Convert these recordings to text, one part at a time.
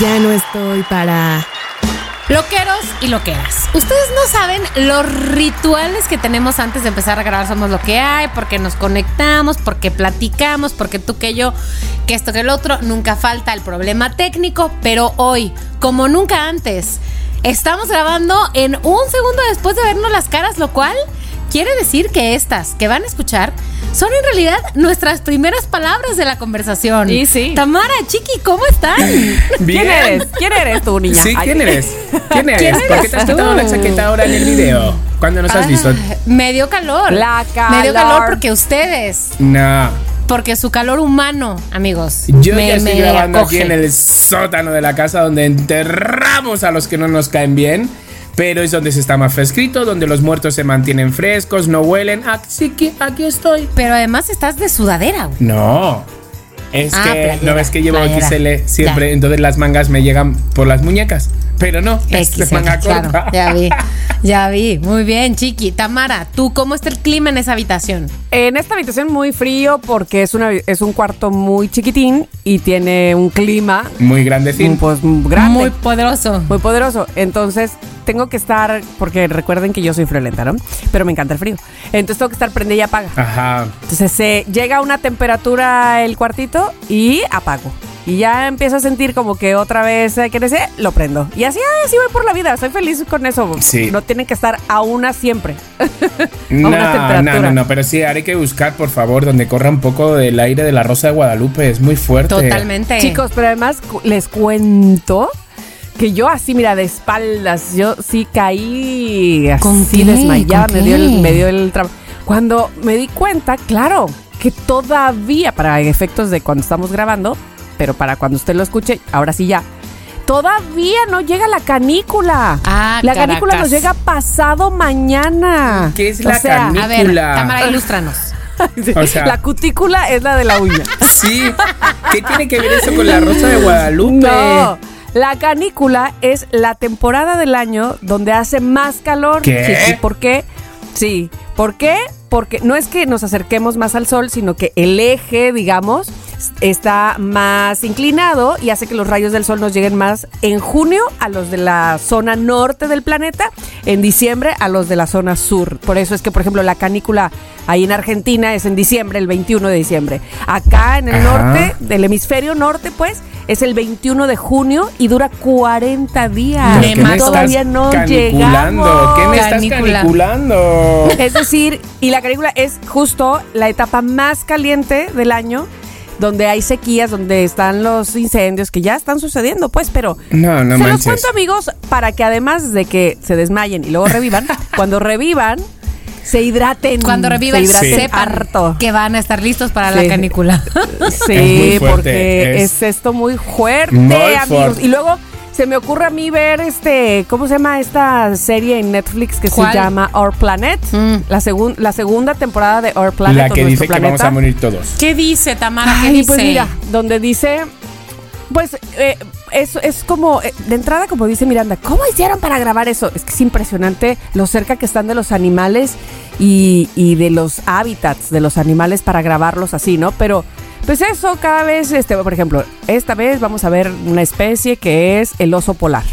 Ya no estoy para Loqueros y loqueras. Ustedes no saben los rituales que tenemos antes de empezar a grabar Somos lo que hay, porque nos conectamos, porque platicamos, porque tú que yo, que esto que el otro, nunca falta el problema técnico, pero hoy, como nunca antes, estamos grabando en un segundo después de vernos las caras, lo cual quiere decir que estas que van a escuchar son en realidad nuestras primeras palabras de la conversación. Y sí. Tamara, Chiqui, ¿cómo están? ¿Quién eres? ¿Quién eres tú, niña? Sí. ¿quién eres? ¿Quién eres? ¿Quién ¿Por qué eres te has quitado la chaqueta ahora en el video? ¿Cuándo nos has visto? Ah, Me dio calor. La Me dio calor calor. porque ustedes, No. porque su calor humano, amigos. Yo me, ya estoy me grabando acoge. aquí en el sótano de la casa donde enterramos a los que no nos caen bien. Pero es donde se está más fresquito, donde los muertos se mantienen frescos, no huelen. Así que aquí estoy. Pero además estás de sudadera. güey. No. Es Ah, que playera, no ves que llevo playera. XL siempre, Ya. entonces las mangas me llegan por las muñecas. Pero no, es de XL, manga claro, corta. ya vi, ya vi. Muy bien, Chiqui. Tamara, ¿tú cómo está el clima en esa habitación? En esta habitación muy frío porque es, una, es un cuarto muy chiquitín y tiene un clima Muy grandecín. mm, pues, grande. Muy poderoso. Muy poderoso. Entonces, tengo que estar, porque recuerden que yo soy friolenta, ¿no? Pero me encanta el frío. Entonces, tengo que estar prende y apaga. Ajá. Entonces, se llega a una temperatura el cuartito y apago. Y ya empiezo a sentir como que otra vez eh, crece, lo prendo. Y así, ah, así voy por la vida. Soy feliz con eso. Sí. No tiene que estar a una siempre. No, una no, no, no, pero sí, hay que buscar, por favor, donde corra un poco del aire de la Rosa de Guadalupe. Es muy fuerte. Totalmente. Chicos, pero además les cuento que yo así, mira, de espaldas, yo sí caí así ¿Con qué? desmayada, ¿Con me dio, el, me dio el trabajo. Cuando me di cuenta, claro, que todavía, para efectos de cuando estamos grabando, pero para cuando usted lo escuche, ahora sí ya, todavía no llega la canícula. Ah, la Caracas. canícula nos llega pasado mañana. ¿Qué es O la sea, A ver, Canícula. Tamara, ilústranos. O sea- la cutícula es la de la uña. Sí. ¿Qué tiene que ver eso con la Rosa de Guadalupe? No. La canícula es la temporada del año donde hace más calor. ¿Qué? Chiqui. ¿Por qué? Sí. ¿Por qué? Porque no es que nos acerquemos más al sol, sino que el eje, digamos, está más inclinado y hace que los rayos del sol nos lleguen más en junio a los de la zona norte del planeta, en diciembre a los de la zona sur. Por eso es que, por ejemplo, la canícula ahí en Argentina es en diciembre, el 21 de diciembre. Acá en el Ajá. norte, del hemisferio norte, pues, es el 21 de junio y dura 40 días. ¿Pero qué me Todavía estás no caniculando? llegamos. ¿Qué me estás caniculando? Es decir, y la canícula es justo la etapa más caliente del año, donde hay sequías, donde están los incendios que ya están sucediendo, pues, pero No, no se los manches. cuento amigos para que además de que se desmayen y luego revivan, cuando revivan se hidraten. Cuando revivan, se hidraten sepan harto. que van a estar listos para la Sí. canícula. Sí, fuerte, porque es, es- esto muy fuerte, Muy amigos. fuerte. Y luego se me ocurre a mí ver este, ¿cómo se llama esta serie en Netflix que ¿Cuál? se llama Our Planet? Mm. La, segun- la segunda temporada de Our Planet. La que dice que Planeta. vamos a morir todos. ¿Qué dice Tamara? ¿Qué Ay, dice? pues mira, donde dice, pues eh, es, es como, eh, de entrada como dice Miranda, ¿cómo hicieron para grabar eso? Es que es impresionante lo cerca que están de los animales y, y de los hábitats de los animales para grabarlos así, ¿no? Pero pues eso cada vez, este, por ejemplo, esta vez vamos a ver una especie que es el oso polar.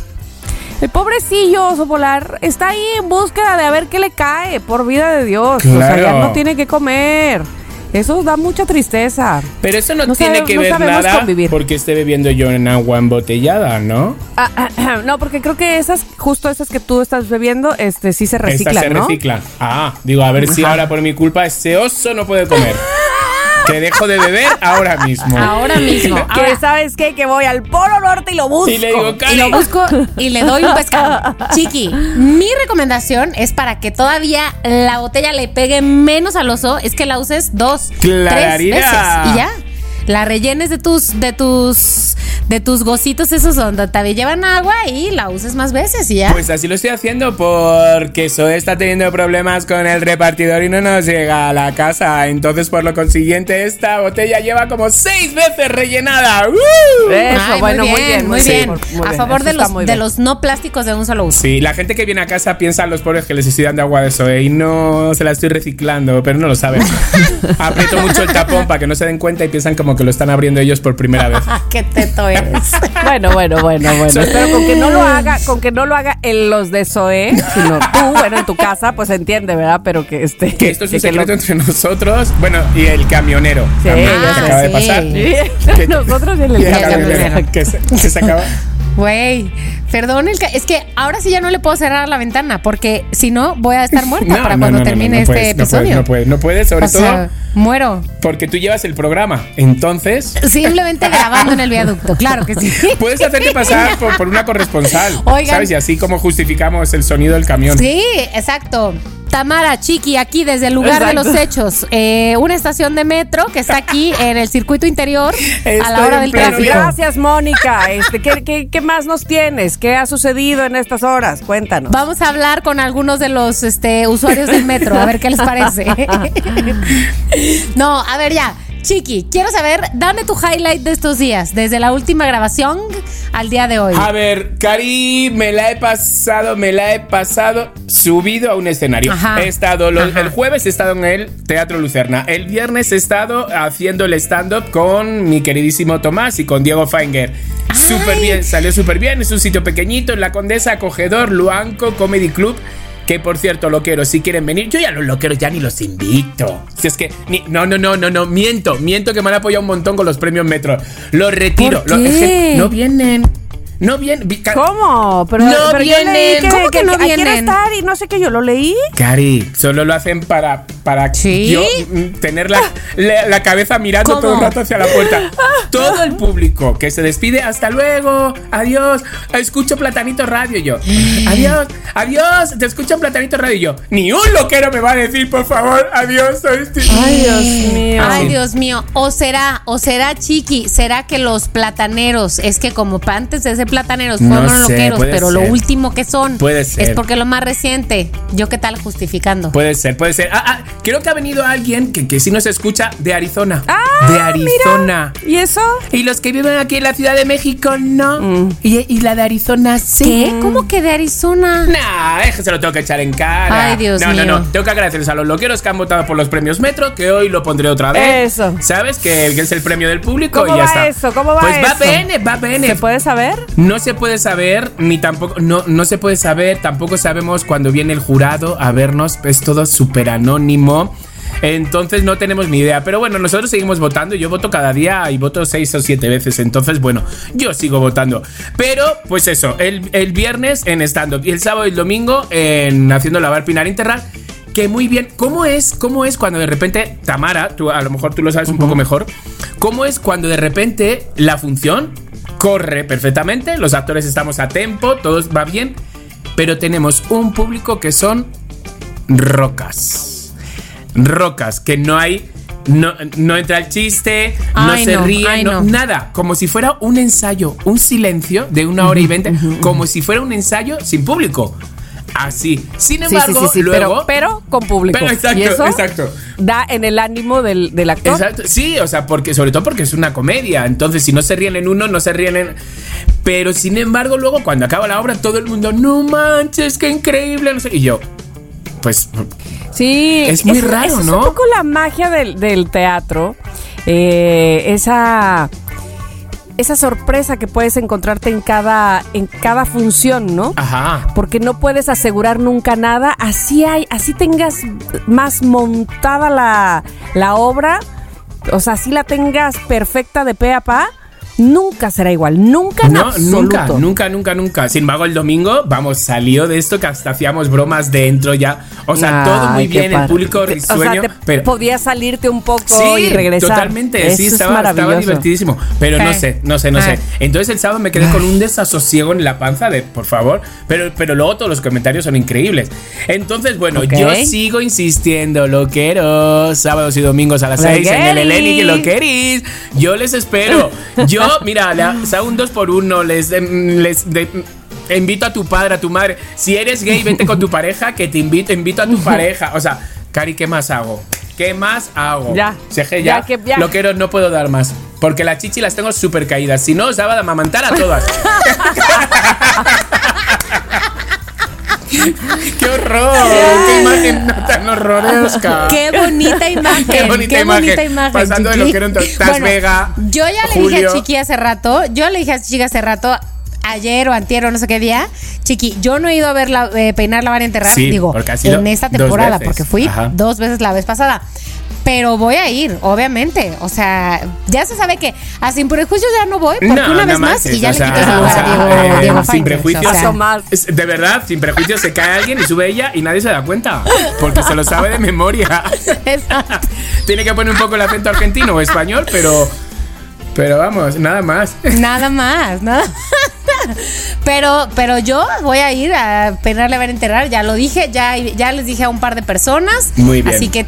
El pobrecillo oso polar está ahí en búsqueda de a ver qué le cae, por vida de Dios. O sea, ya Claro. no tiene que comer. Eso da mucha tristeza. Pero eso no, No tiene sabe- que no ver nada convivir. porque esté bebiendo yo en agua embotellada, ¿no? Ah, ah, ah, no, porque creo que esas, justo esas que tú estás bebiendo, este sí se reciclan, Estas se ¿no? reciclan. Ah, digo, a ver si ahora por mi culpa ese oso no puede comer. que dejo de beber ahora mismo. Ahora mismo. Que Ahora, sabes qué, que voy al Polo Norte y lo busco. Y le digo, y lo busco y le doy un pescado. Chiqui, mi recomendación es para que todavía la botella le pegue menos al oso, es que la uses dos, tres veces y ya. La rellenes de tus, de tus, de tus gocitos esos donde te llevan agua y la uses más veces y ya. Pues así lo estoy haciendo porque Zoe está teniendo problemas con el repartidor y no nos llega a la casa. Entonces, por lo consiguiente, esta botella lleva como seis veces rellenada. ¡Uh! Eso, Ay, bueno, muy bien, muy bien. muy a bien, favor de los, de los no plásticos de un solo uso. Sí, la gente que viene a casa piensa los pobres que les estoy dando agua de Zoe y no se la estoy reciclando, pero no lo saben. Aprieto mucho el tapón para que no se den cuenta y piensan como que lo están abriendo ellos por primera vez. Ah, qué teto eres. Bueno, bueno, bueno, bueno. Pero con que no lo haga, con que no lo haga en los de Zoe, sino tú, bueno, en tu casa, pues entiende, ¿verdad? Pero que este. Que esto es un que lo- secreto entre nosotros, bueno, y el camionero. Sí, también, que de sí. pasar. Sí, nosotros y el Y el camionero. camionero, que se, que se acaba. Güey, perdón, el ca- es que ahora sí ya no le puedo cerrar la ventana porque si no voy a estar muerta para cuando termine este puedes, episodio. no puedes, no puedes, sobre o todo sea, muero. porque tú llevas el programa. Entonces, Simplemente grabando en el viaducto, claro que sí. puedes hacerte pasar por, por una corresponsal. Oigan. ¿Sabes? Y así como justificamos el sonido del camión. Sí, exacto. Tamara, Chiqui, aquí desde el lugar de los hechos. Eh, una estación de metro que está aquí en el circuito interior a la hora del tráfico. Gracias, Mónica. Este, ¿qué, qué, qué más nos tienes? ¿Qué ha sucedido en estas horas? Cuéntanos. Vamos a hablar con algunos de los este, usuarios del metro, a ver qué les parece. no, a ver ya. Chiqui, quiero saber, dame tu highlight de estos días, desde la última grabación al día de hoy. A ver, Cari, me la he pasado, me la he pasado subido a un escenario. Ajá. He estado, lo- Ajá. el jueves he estado en el Teatro Lucerna. El viernes he estado haciendo el stand-up con mi queridísimo Tomás y con Diego Feinger. Súper bien, salió súper bien. Es un sitio pequeñito en la Condesa, acogedor, Luanco Comedy Club. Que por cierto, loqueros, si quieren venir, yo ya los loqueros ya ni los invito. Si es que, ni- no, no, no, no, no, miento, miento que me han apoyado un montón con los premios Metro. Los retiro. ¿Por Lo- es que no vienen. No vienen. ¿Cómo? Pero, No pero vienen. que, ¿Cómo que no vienen? estar y no sé qué, yo lo leí. Cari, solo lo hacen para, para ¿Sí? yo mm, tener la, la- la cabeza mirando ¿Cómo? todo el rato hacia la puerta. Todo el público que se despide, hasta luego, adiós, escucho Platanito Radio y yo. Adiós, adiós, te escucho Platanito Radio y yo. Ni un loquero me va a decir, por favor, adiós, soy Ay, Dios mío. Ay, Dios mío. O será, o será chiqui, será que los plataneros, es que como antes de ser plataneros No fueron loqueros, pero ser. lo último que son Puede ser. es porque lo más reciente. Yo qué tal justificando. Puede ser, puede ser. Ah, ah, creo que ha venido alguien que, que sí nos escucha de Arizona. Ah, de Arizona. ¿Y eso? Y los que viven aquí en la Ciudad de México, no. Y, y la de Arizona, sí. ¿Qué? ¿Cómo que de Arizona? Nah, es que se lo tengo que echar en cara. Ay, Dios no, mío. No, no, Tengo que agradecerles a los loqueros que han votado por los premios Metro, que hoy lo pondré otra vez. Eso. ¿Sabes? Que, que es el premio del público ¿Cómo y ya va está. eso? ¿Cómo va pues va eso? bien, va bien. ¿Se puede saber? No se puede saber, ni tampoco, no, no se puede saber, tampoco sabemos cuando viene el jurado a vernos, es todo súper anónimo. Entonces no tenemos ni idea. Pero bueno, nosotros seguimos votando. Yo voto cada día y voto seis o siete veces. Entonces, bueno, yo sigo votando. Pero, pues eso, el, el viernes en stand-up y el sábado y el domingo en Haciendo Lavar Pinar Interral. Que muy bien. ¿Cómo es? ¿Cómo es cuando de repente, Tamara, tú, a lo mejor tú lo sabes un poco mejor. ¿Cómo es cuando de repente la función corre perfectamente? Los actores estamos a tiempo, todo va bien. Pero tenemos un público que son rocas. Rocas, que no hay. No, no entra el chiste, no se no, ríe, ay, no- no. nada. Como si fuera un ensayo, un silencio de una hora y veinte. Como si fuera un ensayo sin público. Así. Sin Sí, embargo, sí, sí, sí, luego. pero, pero con público. Pero exacto, y eso exacto. da en el ánimo del, del actor. Exacto. Sí, o sea, porque, sobre todo porque es una comedia. Entonces, si no se ríen en uno, no se ríen en. Pero sin embargo, luego cuando acaba la obra, todo el mundo, no manches, qué increíble. No sé. Y yo, pues. Sí, Es muy raro, ¿no? Es un poco la magia del, del teatro. eh, esa. Esa sorpresa que puedes encontrarte en cada, en cada función, ¿no? Ajá. Porque no puedes asegurar nunca nada. Así hay, así tengas más montada la, la obra. O sea, así la tengas perfecta de pe a pa. Nunca será igual. Nunca en No, absoluto. nunca, nunca, nunca, nunca. Sin embargo, el domingo, vamos, salió de esto que hasta hacíamos bromas dentro ya. O sea, todo muy bien, el público risueño. O sea, te pero podía salirte un poco Sí, y regresar. totalmente, Eso sí, es estaba, estaba divertidísimo. Pero no Eh. sé, no sé, no Eh. sé. Entonces el sábado me quedé con un desasosiego en la panza de, por favor, pero, pero luego todos los comentarios son increíbles. Entonces, bueno, yo sigo insistiendo, loqueros, sábados y domingos a las 6 en el. Eleni, que lo queréis. Yo les espero. Yo Yo, mira, le hago un dos por uno, les, em, les de- invito a tu padre, a tu madre. Si eres gay, vente con tu pareja, que te invito, invito a tu pareja. O sea, Cari, ¿qué más hago? ¿Qué más hago? Ya. Ya, Ya, que ya. lo quiero, no puedo dar más. Porque las chichi las tengo súper caídas. Si no, os daba de amamantar a todas. ¡Qué horror! ¡Qué imagen tan horrorosa! Qué bonita imagen. Qué bonita imagen. Pasando de lo que era un Taz Vega, Yo ya le dije a Chiqui hace rato, yo le dije a Chiqui hace rato, ayer o antier o no sé qué día, Chiqui, yo no he ido a ver la, eh, peinar, lavar y enterrar, Sí, digo, en esta temporada, porque fui Ajá. dos veces la vez pasada. Pero voy a ir, obviamente. O sea, ya se sabe que a Sin Prejuicios ya no voy, porque No, una vez más y ya o le sea, quité ese lugar o sea, a Diego, eh, Diego sin prejuicios. o sea, de verdad, sin prejuicios se cae alguien y sube ella y nadie se da cuenta. Porque se lo sabe de memoria. Tiene que poner un poco el acento argentino o español, pero. Pero vamos, nada más. Nada más, nada. Pero, pero yo voy a ir a peinarle a ver enterrar, ya lo dije, ya, ya les dije a un par de personas. Muy bien. Así que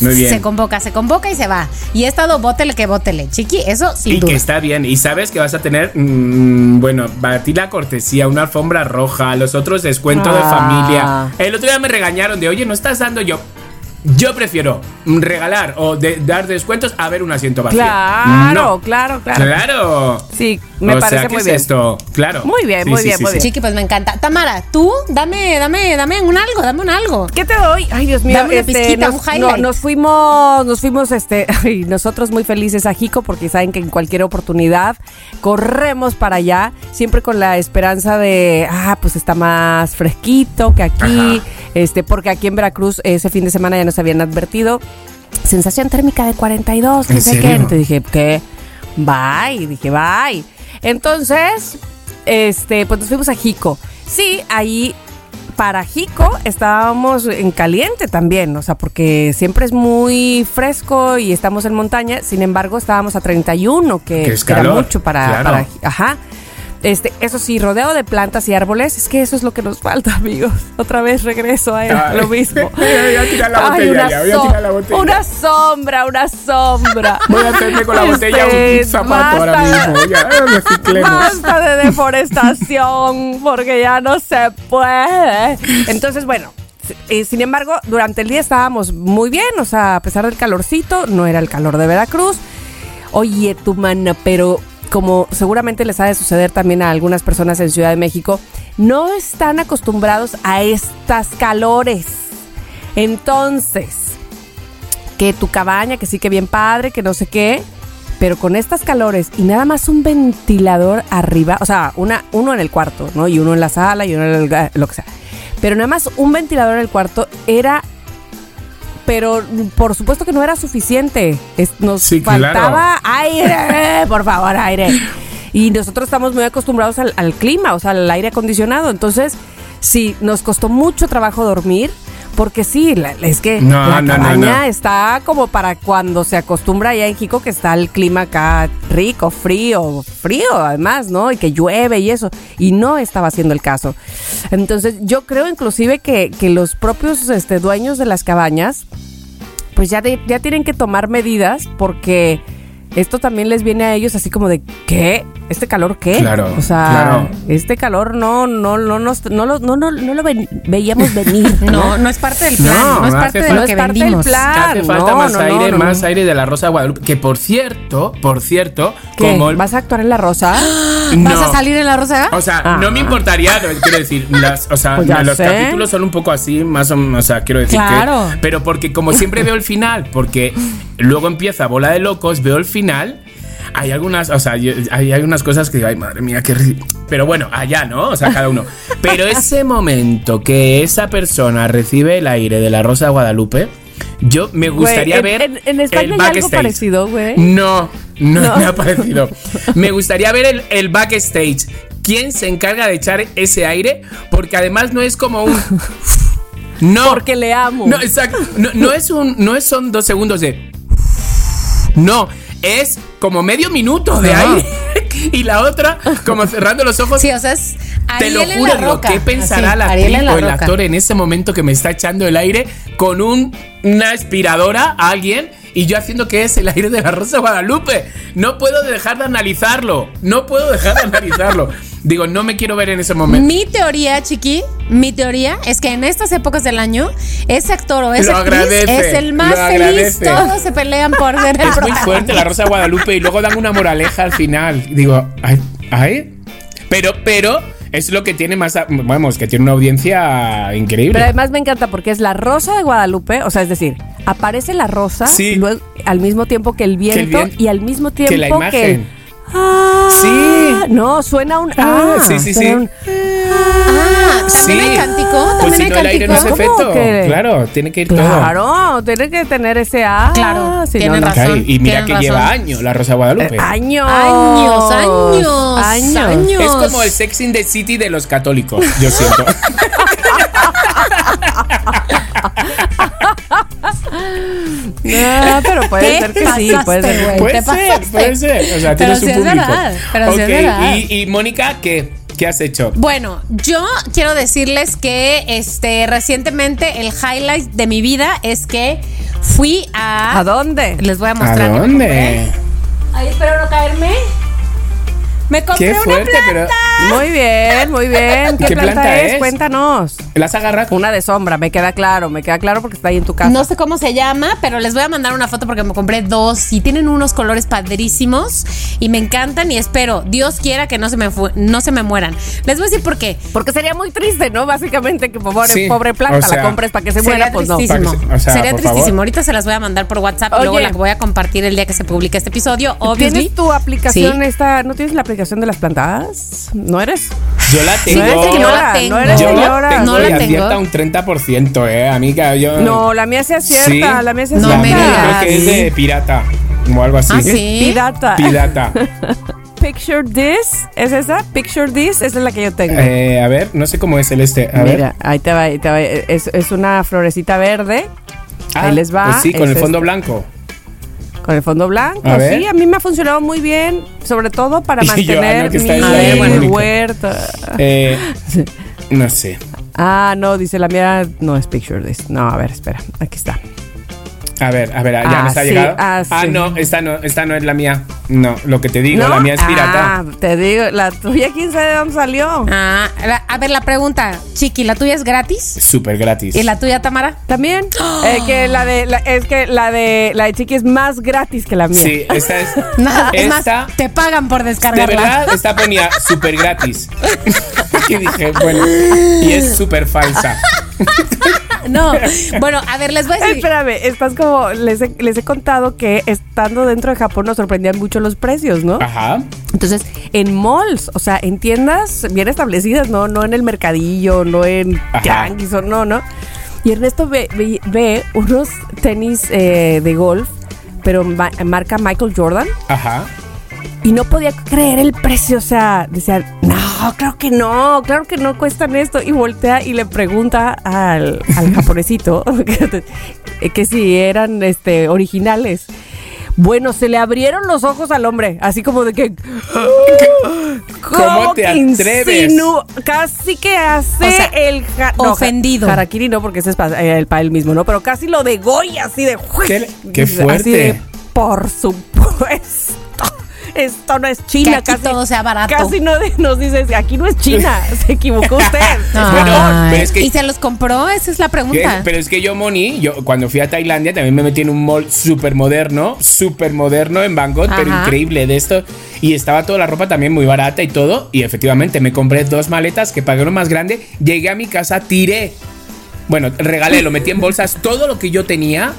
Muy bien. se convoca, se convoca y se va. Y he estado bótele que bótele, chiqui, eso sin y duda. que está bien. Y sabes que vas a tener, mm, bueno, para ti la cortesía, una alfombra roja, los otros descuento de Ah. familia. El otro día me regañaron de, oye, no estás dando yo. Yo prefiero regalar o de- dar descuentos a ver un asiento vacío. Claro, No. claro, claro. Claro. Sí, me o parece sea, ¿qué muy es bien. esto? Claro. Muy bien, muy bien, muy bien. Chiqui, pues me encanta. Tamara, tú, dame, dame, dame un algo, dame un algo. ¿Qué te doy? Ay, Dios mío. Dame una pizquita, nos, un highlight. no, nos fuimos, nos fuimos, este, ay, nosotros muy felices a Jico porque saben que en cualquier oportunidad corremos para allá, siempre con la esperanza de, ah, pues está más fresquito que aquí, este, porque aquí en Veracruz ese fin de semana ya nos habían advertido sensación térmica de 42, que ¿En sé qué. Entonces dije, ¿qué? Bye, dije, bye. Entonces, este, pues nos fuimos a Jico. Sí, ahí para Jico estábamos en caliente también, o sea, porque siempre es muy fresco y estamos en montaña, sin embargo estábamos a 31, que, Que es que era mucho para, claro. para- ajá. Este, eso sí, rodeado de plantas y árboles, es que eso es lo que nos falta, amigos. Otra vez regreso a, Ay. lo mismo. Voy a tirar la Ay, botella una ya, voy a so- tirar la botella. Una sombra, una sombra. Voy a hacerme con la botella Este, un zapato ahora mismo. Ya. Basta de deforestación, porque ya no se puede. Entonces, bueno, eh, sin embargo, durante el día estábamos muy bien, o sea, a pesar del calorcito, no era el calor de Veracruz. Oye, tu mana, pero como seguramente les ha de suceder también a algunas personas en Ciudad de México, no están acostumbrados a estas calores. Entonces, que tu cabaña, que sí que bien padre, que no sé qué, pero con estas calores y nada más un ventilador arriba, o sea, una, uno en el cuarto, ¿no? Y uno en la sala y uno en el, lo que sea. Pero nada más un ventilador en el cuarto era, pero por supuesto que no era suficiente. Es- nos Sí, claro. faltaba aire, por favor, aire. Y nosotros estamos muy acostumbrados al, al clima, o sea, al aire acondicionado. Entonces, sí, nos costó mucho trabajo dormir. Porque sí, la- es que No, la no, cabaña no. está como para cuando se acostumbra allá en Jico que está el clima acá rico, frío, frío además, ¿no? Y que llueve y eso. Y no estaba haciendo el caso. Entonces yo creo inclusive que, que los propios este, dueños de las cabañas pues ya, de- ya tienen que tomar medidas porque esto también les viene a ellos así como de ¿qué? ¿Este calor qué? Claro, O sea, claro. este calor no, no, no, nos- no, lo, no, no, no lo ven- veíamos venir. No, no es parte del plan, No, no, es parte hace de falta- lo que es parte del vendimos. plan. Hace falta no, más aire, no, más no. aire de la Rosa de Guadalupe. Que por cierto, por cierto, ¿Qué? como el- ¿Vas a actuar en La Rosa? ¿Vas a salir en la rosa? O sea, Ah. no me importaría, no, quiero decir, las, o sea, Pues los sé. capítulos son un poco así, más o menos, o sea, quiero decir Claro. que. Pero porque como siempre veo el final, porque luego empieza Bola de Locos, veo el final. Hay algunas, o sea, hay algunas cosas que digo, ay, madre mía, qué ri-". Pero bueno, allá, ¿no? O sea, cada uno. Pero ese momento que esa persona recibe el aire de la Rosa de Guadalupe, yo me gustaría Güey, en- ver. en- en España el hay algo parecido, güey. No, no, No. me ha parecido. Me gustaría ver el, el backstage. ¿Quién se encarga de echar ese aire? Porque además no es como un. No. Porque le amo. No, exacto. No, no es un. No es, son dos segundos de. No. Es como medio minuto de No. aire. Y la otra, como cerrando los ojos. Sí, o sea, es Te lo Ariel en juro, la roca. ¿qué pensará Así, la Ariel actriz en la o el roca. actor en ese momento que me está echando el aire con un- una aspiradora a alguien y yo haciendo que es el aire de la Rosa de Guadalupe. No puedo dejar de analizarlo. No puedo dejar de analizarlo. Digo, no me quiero ver en ese momento. Mi teoría, chiqui, mi teoría es que en estas épocas del año, ese actor o ese actriz es el más feliz. Todos se pelean por ser el Es muy fuerte la Rosa de Guadalupe y luego dan una moraleja al final. Digo, ay, ay. Pero, pero, es lo que tiene más, vamos, que tiene una audiencia increíble. Pero además me encanta porque es la rosa de Guadalupe, o sea, es decir, aparece la rosa Sí. luego, al mismo tiempo que el viento y al mismo tiempo que la imagen. el- Ah, Sí. No, suena un. Ah, Ah, sí, sí, suena sí. un- Ah, también Sí. hay cántico, Pues también si hay no, el aire no cántico. hace ¿Cómo efecto. que? Claro, tiene que ir todo. Claro, tiene que tener ese A. Claro, si tiene no, no. razón. Y mira que razón. lleva años la Rosa Guadalupe. Eh, Años. Años, años, Años. Es como el Sex in the City de los católicos, yo siento. Ah, pero puede ¿Qué ser que sí, puede ser. güey? puede ser, puede ser. O sea, Pero tiene su público. verdad, pero sí es verdad. Y, y Mónica, ¿qué? ¿Qué has hecho? Bueno, yo quiero decirles que este recientemente el highlight de mi vida es que fui a. ¿A dónde? Les voy a ¿A mostrar. me dónde? Ay, espero no caerme. Me compré Qué una pero. Muy bien, muy bien. ¿Qué, ¿Qué planta, planta es? es? Cuéntanos. ¿Las agarras? Una de sombra, me queda claro, me queda claro porque está ahí en tu casa. No sé cómo se llama, pero les voy a mandar una foto porque me compré dos y tienen unos colores padrísimos y me encantan y espero, Dios quiera que no se me, fu- no se me mueran. Les voy a decir por qué. Porque sería muy triste, ¿no? Básicamente que pobre, Sí, pobre planta o sea, la compres para que se muera, pues no. que se- o sea, Sería tristísimo. favor. Ahorita se las voy a mandar por WhatsApp y Oye. luego la voy a compartir el día que se publique este episodio. Obviously. ¿Tienes tu aplicación Sí. esta? ¿No tienes la aplicación de las plantas? ¿No eres? Yo la tengo. No eres que no señora, la tengo. no eres Yo señora. la tengo No la y tengo. acierta un 30%, eh, amiga. Yo, No, la mía se acierta, Sí. la mía se No acierta. me mía digas. creo que es de pirata o algo así. Ah, sí. Pirata. Pirata. Picture this, ¿es esa? Picture this, esa es la que yo tengo. Eh, a ver, no sé cómo es el este. A Mira, ver. ahí te va, ahí te va. Es, es una florecita verde. Ah, ahí les va. pues sí, con Es el fondo este. blanco. Con el fondo blanco, A sí, a mí me ha funcionado muy bien, sobre todo para yo, mantener ah, no, mi, mi huerta. Eh, no sé. Ah, no, dice la mía, no es picture this. No, a ver, espera, aquí está. A ver, a ver, ya Ah, me está sí, llegando. ah, sí. no, esta no, esta no es la mía. No, lo que te digo, ¿No? la mía es pirata. Ah, te digo, la tuya, ¿quién sabe de dónde salió? Ah, la- a ver, la pregunta, Chiqui, ¿la tuya es gratis? Súper gratis. ¿Y la tuya, Tamara? También, eh, que la de, la- es que la de, la de Chiqui es más gratis que la mía. Sí, esta es. Nada, es esta, más, te pagan por de descargarla. verdad, esta ponía súper gratis. y dije, bueno, y es súper falsa. No, bueno, a ver, les voy a decir. espérame, estás como, les he, les he contado que estando dentro de Japón nos sorprendían mucho los precios, ¿no? Ajá. Entonces, en malls, o sea, en tiendas bien establecidas, no, no en el mercadillo, no en tianguis, o no, ¿no? Y Ernesto ve, ve- ve unos tenis eh, de golf, pero ma- marca Michael Jordan, Ajá. Y no podía creer el precio, o sea, decía, no, claro que no, claro que no cuestan esto, y voltea y le pregunta al, al japonesito que, que si eran este, originales. Bueno, se le abrieron los ojos al hombre, así como de que... ¿Cómo te que atreves? Casi que hace O sea, el... ja- no, ofendido. Harakiri no, porque ese es eh, el para él mismo, ¿no? Pero casi lo degolla así de... Qué- qué Así fuerte. de, por supuesto. Esto no es China. Que aquí todo sea barato. Casi no de- nos dice, aquí no es China. Se equivocó usted. Bueno, pero es que- ¿Y se los compró? Esa es la ¿Qué? pregunta. Pero es que yo, Moni, yo cuando fui a Tailandia también me metí en un mall súper moderno, súper moderno en Bangkok, pero Ajá. increíble de esto. Y estaba toda la ropa también muy barata y todo. Y efectivamente me compré dos maletas que pagué lo más grande. Llegué a mi casa, tiré. Bueno, regalé, lo metí en bolsas, todo lo que yo tenía.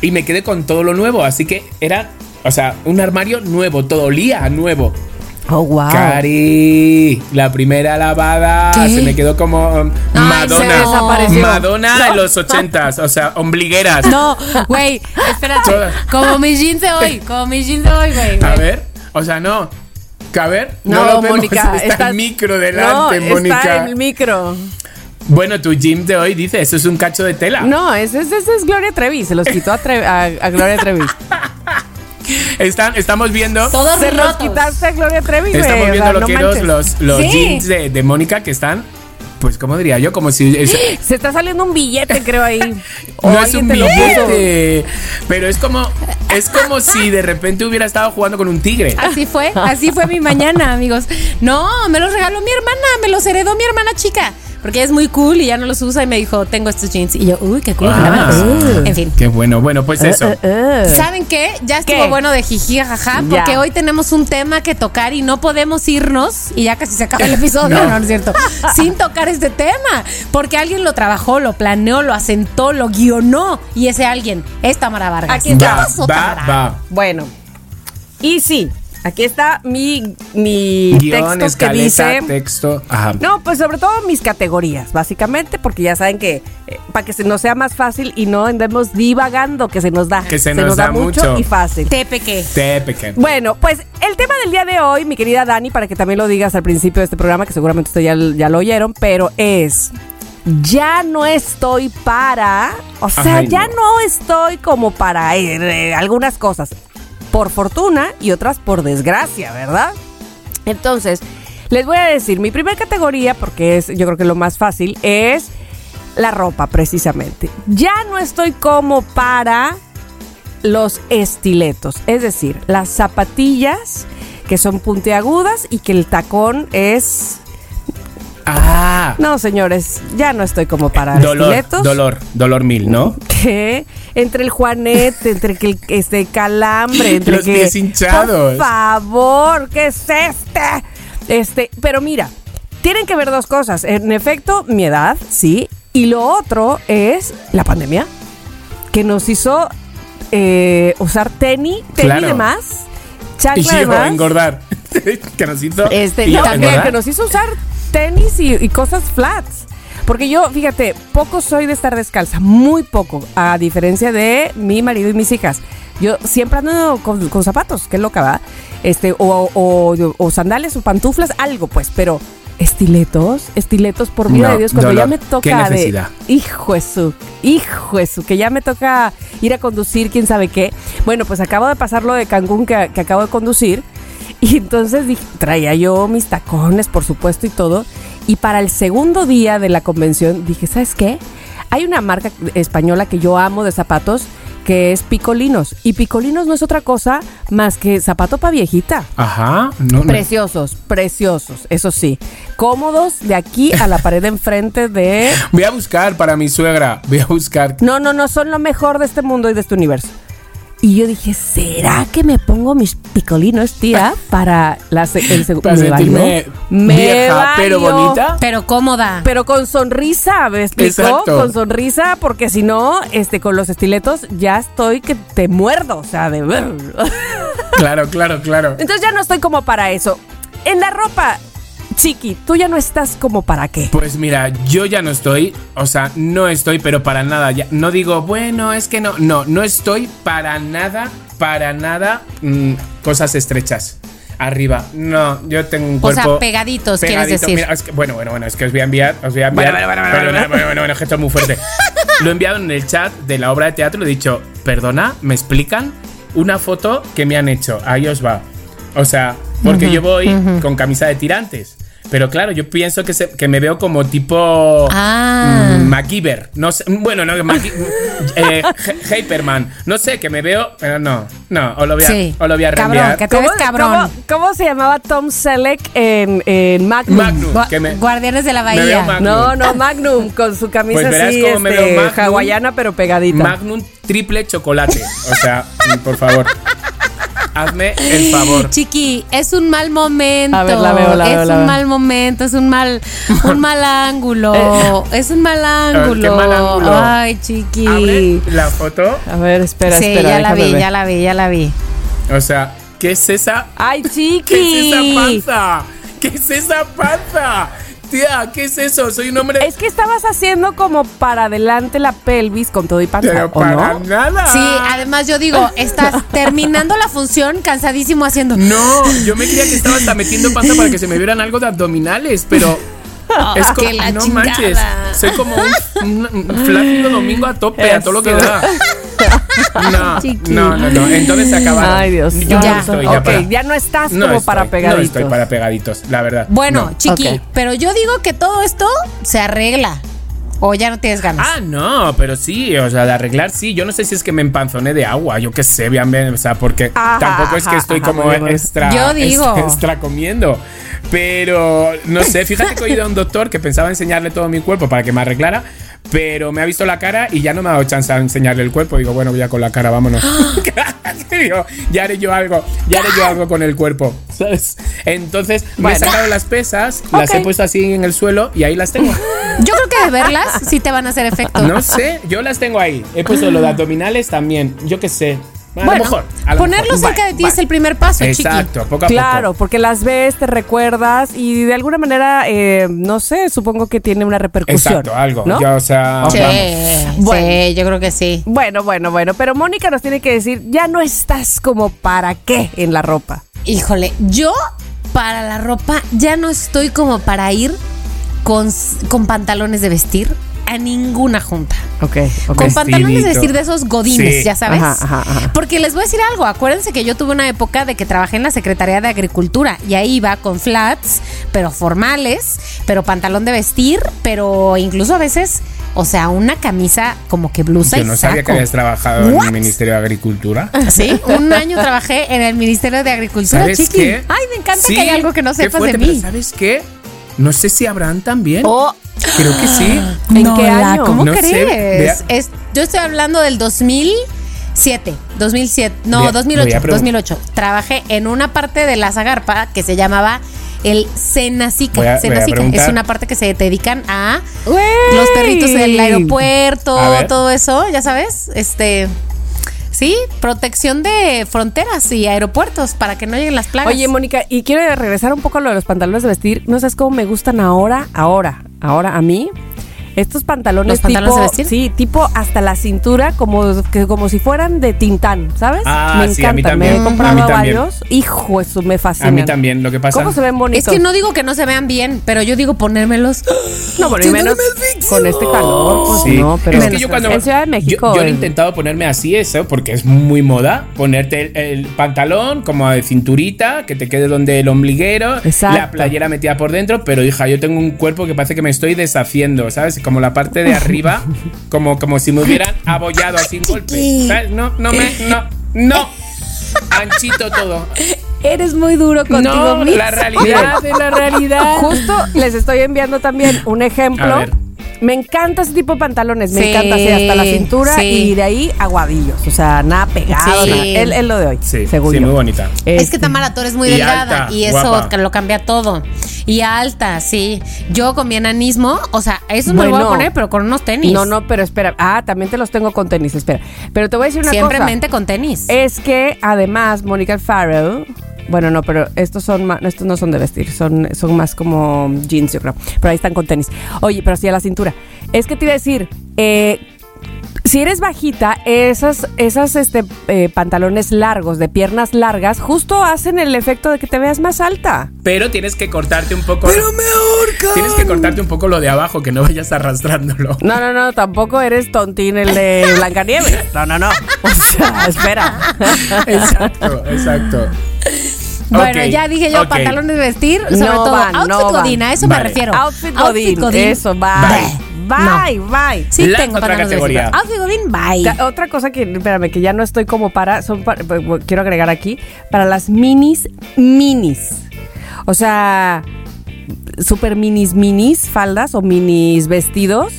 Y me quedé con todo lo nuevo. Así que era, o sea, un armario nuevo, todo olía nuevo. Oh, wow. Cari, la primera lavada ¿Qué? se me quedó como um, Ay, Madonna. se. Madonna No. en los ochentas, o sea, ombligueras. No, güey, espérate. Como mis jeans de hoy, como mis jeans de hoy, güey. A ver, o sea, no. Que a ver, no, No, lo vemos, Mónica. está el micro no, delante, Mónica. Está el micro. Bueno, tu gym de hoy dice, eso es un cacho de tela. No, ese, ese- ese es Gloria Trevi. Se los quitó a, Tre- a- a Gloria Trevi. Están, estamos viendo, Todos Se los rotos. quitaste a Gloria Trevi, estamos o viendo sea, lo no que manches. los, los Sí. jeans de, de Mónica que están pues, ¿cómo diría yo? Como si... es- Se está saliendo un billete, creo ahí. O no es un billete, pero es como, es como si de repente hubiera estado jugando con un tigre. Así fue, así fue mi mañana, amigos. No, me los regaló mi hermana, me los heredó mi hermana chica. Porque es muy cool y ya no los usa y me dijo, tengo estos jeans. Y yo, uy, qué cool. Ah, Uh. En fin. Qué bueno, bueno, pues eso. Eh, eh. ¿Saben qué? Ya estuvo ¿Qué? bueno de jiji, jaja, Ya. porque hoy tenemos un tema que tocar y no podemos irnos, y ya casi se acaba el episodio, No. no, no es cierto, sin tocar este tema, porque alguien lo trabajó, lo planeó, lo asentó, lo guionó, y ese alguien es Tamara Vargas. Aquí está. ¿Qué Va, va, Tamara? va. Bueno, y sí, aquí está mi, mi Guión, texto que dice... texto. Ajá. No, pues sobre todo mis categorías, básicamente, porque ya saben que eh, para que se nos sea más fácil y no andemos divagando, que se nos da. Que se nos da mucho. y fácil. Te pequé. Te pequeño. Bueno, pues el tema del día de hoy, mi querida Dani, para que también lo digas al principio de este programa, que seguramente ustedes ya, ya lo oyeron, pero es, ya no estoy para, o sea, Ay, ya no. no. estoy como para eh, eh, algunas cosas, por fortuna y otras por desgracia, ¿verdad? Entonces, les voy a decir, mi primera categoría, porque es yo creo que lo más fácil, es la ropa, precisamente. Ya no estoy como para los estiletos, es decir, las zapatillas que son puntiagudas y que el tacón es... Ah. No, señores, ya no estoy como para Dolor, estiletos. dolor, dolor mil, ¿no? que entre el juanet, entre que el este calambre, entre Los que pies hinchados. Por favor, ¿qué es este? Este, pero mira, tienen que ver dos cosas. En efecto, mi edad, sí, y lo otro es la pandemia que nos hizo eh, usar tenis, tenis Claro. de más, Y chancla de yo más. engordar. que nos hizo. Este, y también, engordar. que nos hizo usar tenis y, y cosas flats. Porque yo, fíjate, poco soy de estar descalza, muy poco, a diferencia de mi marido y mis hijas. Yo siempre ando con, con zapatos, qué loca, ¿va? Este, o, o, o sandales o pantuflas, algo pues, pero estiletos, estiletos por vida No, de Dios, cuando dolor. ya me toca de hijo eso, hijo eso, que ya me toca ir a conducir, quién sabe qué. Bueno, pues acabo de pasar lo de Cancún que, que acabo de conducir. Y entonces dije, traía yo mis tacones, por supuesto, y todo. Y para el segundo día de la convención dije, ¿sabes qué? Hay una marca española que yo amo de zapatos que es Picolinos. Y Picolinos no es otra cosa más que zapato para viejita. Ajá. No, no. Preciosos, preciosos, eso sí. Cómodos de aquí a la pared de enfrente de... Voy a buscar para mi suegra. Voy a buscar. No, no, no, son lo mejor de este mundo y de este universo. Y yo dije, ¿será que me pongo mis picolinos, tía, para la se- el segundo? Para sentirme vieja, pero bonita. Pero cómoda. Pero con sonrisa, ¿me explicó? Exacto. Con sonrisa, porque si no, este, con los estiletos ya estoy que te muerdo, o sea, de ver. Claro, claro, claro. Entonces ya no estoy como para eso. En la ropa, Chiqui, tú ya no estás como para qué. Pues mira, yo ya no estoy, o sea, no estoy, pero para nada. Ya, no digo, bueno, es que no, no, no estoy para nada, para nada, mm, cosas estrechas. Arriba, no, yo tengo un O sea, cuerpo. pegaditos, quieres decir. Mira, es que- bueno, bueno, bueno, es que os voy a enviar, os voy a enviar. Bueno, bueno, bueno, perdona, bueno, bueno, bueno, bueno, que esto es muy fuerte. Lo he enviado en el chat de la obra de teatro, le he dicho, perdona, ¿me explican? Una foto que me han hecho, ahí os va. O sea, porque yo voy con camisa de tirantes. Pero claro, yo pienso que, se- que me veo como tipo Ah. mm, MacGyver. No sé, bueno, no, Mac- eh, Hyperman. No sé, que me veo, pero no, no, os lo voy a, Sí. os lo voy a Cabrón, reenviar. que te ves cabrón. cómo- cómo se llamaba Tom Selleck en, en Magnum? Magnum. Gua- que me- Guardianes de la Bahía. Magnum. No, no, Magnum, con su camisa Pues verás así, cómo me este, veo Magnum. hawaiana, pero pegadita. Magnum triple chocolate. O sea, por favor. Hazme el favor. Chiqui, es un mal momento. A ver, la veo, la es veo, la un veo. mal momento, es un mal, un mal ángulo. es un mal ángulo. qué mal ángulo. Ay, Chiqui. Abre la foto. A ver, espera, sí, espera, ya la vi, ver. ya la vi, ya la vi. O sea, ¿qué es esa? ¡Ay, ¿Qué es chiqui! esa panza? ¿Qué es esa panza? Tía, ¿qué es eso? Soy un hombre. Es que estabas haciendo como para adelante la pelvis con todo y panza, Pero ¿o para no? nada. Sí, además yo digo, estás terminando la función cansadísimo haciendo. No, yo me creía que estaba hasta metiendo panza para que se me vieran algo de abdominales, pero. Es Ah, como, que la no chingada. manches, soy como un, un- un flácido domingo a tope, a todo lo que da. No, Chiqui. no, no, no. Entonces se acabaron. Ay, Dios. Yo Ya. no estoy Ok, ya para. ya no estás no como estoy, para pegaditos. No estoy para pegaditos, la verdad. Bueno, No. chiqui, Ok. pero yo digo que todo esto se arregla. O ya no tienes ganas. Ah, no, pero sí, o sea, de arreglar sí. Yo no sé si es que me empanzoné de agua, yo qué sé, vean, vean, o sea, porque Ajá, tampoco es que estoy ajá, como bien. extra, Yo digo. extra comiendo. Pero no sé, fíjate que he ido a un doctor que pensaba enseñarle todo mi cuerpo para que me arreglara, pero me ha visto la cara y ya no me ha dado chance a enseñarle el cuerpo. Digo, bueno, ya con la cara, vámonos. Digo, ya haré yo algo, ya haré yo algo con el cuerpo, ¿sabes? Entonces me he sacado las pesas, las he puesto así en el suelo y ahí las tengo. Yo creo que de verlas sí te van a hacer efecto. No sé, yo las tengo ahí. He puesto lo de abdominales también. Yo qué sé. A bueno, lo mejor. a lo ponerlo mejor. cerca de ti es el primer paso, chiqui. Exacto, poco a Claro, poco. porque las ves, te recuerdas y de alguna manera, eh, no sé, supongo que tiene una repercusión. Exacto, algo. ¿no? Ya, o sea, Sí. Bueno. sí, yo creo que sí. Bueno, bueno, bueno, pero Mónica nos tiene que decir, ya no estás como para qué en la ropa. Híjole, yo para la ropa ya no estoy como para ir con, con pantalones de vestir a ninguna junta. Ok, ok. Con pantalones de Vestidito. vestir de esos godines, Sí. ya sabes. Ajá, ajá, ajá. Porque les voy a decir algo, acuérdense que yo tuve una época de que trabajé en la Secretaría de Agricultura y ahí iba con flats, pero formales, pero pantalón de vestir, pero incluso a veces, o sea, una camisa como que blusa Yo y no sabía saco. que habías trabajado en el Ministerio de Agricultura. Sí, un año trabajé en el Ministerio de Agricultura, ¿Sabes chiqui. qué? Ay, me encanta Sí, que hay algo que no sepas fuerte, de pero mí. ¿Sabes qué? No sé si habrán también. Oh, Creo que sí. ¿En No, qué año? ¿Cómo No crees? Es- yo estoy hablando del 2007, 2007, no, Voy a- 2008, voy a pregun- 2008. Trabajé en una parte de la Zagarpa que se llamaba el Senacica. Senacica. Es una parte que se dedican a güey. los perritos del aeropuerto, todo eso, ya sabes, este... Sí, protección de fronteras y aeropuertos para que no lleguen las plagas. Oye, Mónica, y quiero regresar un poco a lo de los pantalones de vestir. No sabes cómo me gustan ahora, ahora, ahora a mí. Estos pantalones, ¿Los pantalones tipo, de vestir? sí, tipo hasta la cintura, como que como si fueran de Tintán, ¿sabes? Ah, me sí, a mí encantan. también. Me he comprado varios. Hijo, eso me fascina. A mí también. Lo que pasa. ¿Cómo se ven bonitos? es que no digo que no se vean bien, pero yo digo ponérmelos. No, por menos con este calor, pues Sí. no, pero es que yo cuando en Ciudad de México yo, yo he el- intentado ponerme así eso porque es muy moda ponerte el, el pantalón como de cinturita que te quede donde el ombliguero Exacto. la playera metida por dentro pero hija yo tengo un cuerpo que parece que me estoy deshaciendo sabes como la parte de arriba como como si me hubieran abollado así un golpe ¿sabes? no no me no no anchito todo eres muy duro contigo no mismo. la realidad de la realidad Justo les estoy enviando también un ejemplo. Me encanta ese tipo de pantalones, me Sí, encanta así hasta la cintura sí. y de ahí aguadillos, o sea, nada pegado, Sí. nada. Es, es lo de hoy, sí, según sí muy bonita Es que Tamara, tú eres muy Y delgada alta, y eso guapa. lo cambia todo. Y alta, sí. Yo con mi enanismo, o sea, eso me lo voy a Bueno. poner, pero con unos tenis. No, no, pero espera. Ah, también te los tengo con tenis, espera. Pero te voy a decir una Siempre cosa. mente con tenis. Es que además Mónica Farrell, bueno, no, pero estos son más, estos no son de vestir, son, son más como jeans, yo creo. Pero ahí están con tenis. Oye, pero sí a la cintura. Es que te iba a decir, eh, si eres bajita, esas, esas este, eh, pantalones largos, de piernas largas, justo hacen el efecto de que te veas más alta. pero tienes que cortarte un poco pero me ahorcan tienes que cortarte un poco lo de abajo que no vayas arrastrándolo No, no, no, tampoco eres tontín el de Blancanieves. No, no, no. O sea, espera. exacto exacto bueno, ya dije yo, ok. pantalones de vestir, sobre No todo van, outfit no a eso Vale. me refiero. Outfit Godín. Eso, bye. Bye, bye. Sí, La tengo otra categoría. Outfit godín, bye. Ta- Otra cosa que, espérame, que ya no estoy como para, son para- quiero agregar aquí, para las minis, minis. O sea, super minis, minis, faldas o minis vestidos.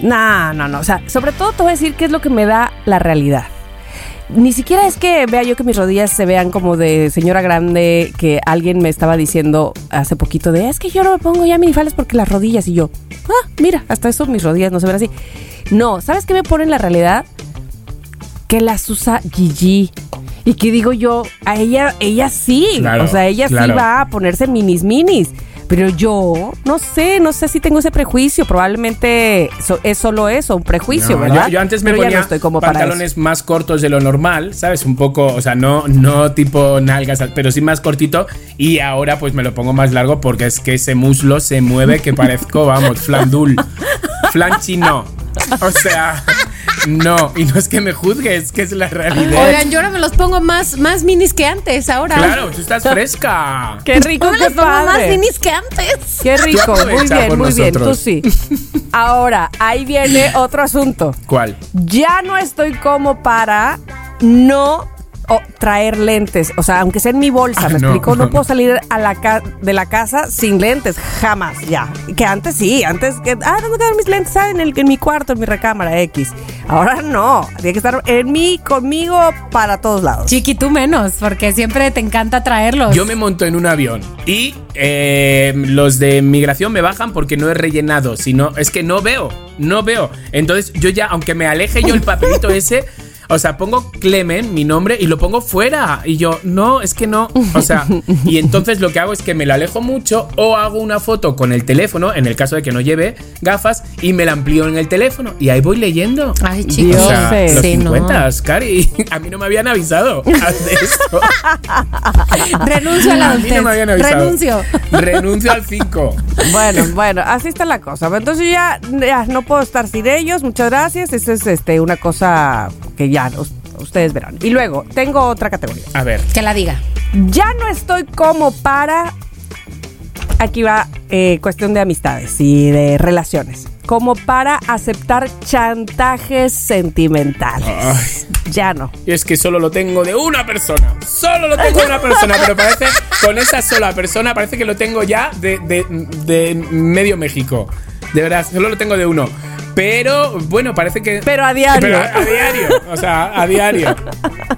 No, no, no. O sea, sobre todo te voy a decir qué es lo que me da la realidad. Ni siquiera es que vea yo que mis rodillas se vean como de señora grande, que alguien me estaba diciendo hace poquito de, es que yo no me pongo ya minifaldas porque las rodillas y yo, ah, mira, hasta eso mis rodillas no se ven así. No, ¿sabes qué me pone en la realidad? Que las usa Gigi. Y que digo yo, a ella, ella sí, Claro, o sea, ella sí va a ponerse minis minis. Pero yo no sé, no sé si tengo ese prejuicio. Probablemente es solo eso, un prejuicio, No, ¿verdad? Yo, yo antes me Pero ponía no estoy como para pantalones más cortos de lo normal, ¿sabes? Un poco, o sea, no, no tipo nalgas, pero sí más cortito. Y ahora pues me lo pongo más largo porque es que ese muslo se mueve que parezco, vamos, flandul. Flan chino. O sea, no. Y no es que me juzgue, es que es la realidad. Oigan, yo ahora me los pongo más, más minis que antes, ahora. Claro, tú estás fresca. Qué rico, Yo me qué los pongo más padre. minis que antes. Qué rico, muy aprovecha bien, por muy bien, tú nosotros. sí. Ahora, ahí viene otro asunto. ¿Cuál? Ya no estoy como para no o, traer lentes. O sea, aunque sea en mi bolsa, Ah, ¿me no. explico? No puedo salir a la ca- de la casa sin lentes, jamás, ya. Que antes sí, antes que, ah, ¿dónde quedan mis lentes? Ah, en, el, en mi cuarto, en mi recámara X. Ahora no, tiene que estar en mí, conmigo, para todos lados. Chiqui, tú menos, porque siempre te encanta traerlos. Yo me monto en un avión y eh, los de migración me bajan porque no he rellenado. sino es que no veo, no veo. Entonces yo ya, aunque me aleje yo el papelito ese, o sea, pongo Clemen, mi nombre, y lo pongo fuera. Y yo, no, es que no. O sea, y entonces lo que hago es que me lo alejo mucho o hago una foto con el teléfono, en el caso de que no lleve gafas, y me la amplío en el teléfono. Y ahí voy leyendo. Ay, chicos. O sea, los Sí, no. 50, Cari. A mí no me habían avisado de esto. Renuncio a la A mí no me habían avisado. Renuncio. Renuncio al 5. Bueno, bueno, así está la cosa. Entonces ya, ya no puedo estar sin ellos. Muchas gracias. Eso es este, una cosa que ya us- ustedes verán. Y luego, tengo otra categoría. A ver. Que la diga. Ya no estoy como para. Aquí va eh, cuestión de amistades y de relaciones. Como para aceptar chantajes sentimentales. Ay. Ya no. Y es que solo lo tengo de una persona. Solo lo tengo de una persona. Pero parece, con esa sola persona, parece que lo tengo ya de, de- de medio México. De verdad, solo lo tengo de uno. Pero, bueno, parece que. Pero a diario. Pero a, a diario. O sea, a diario.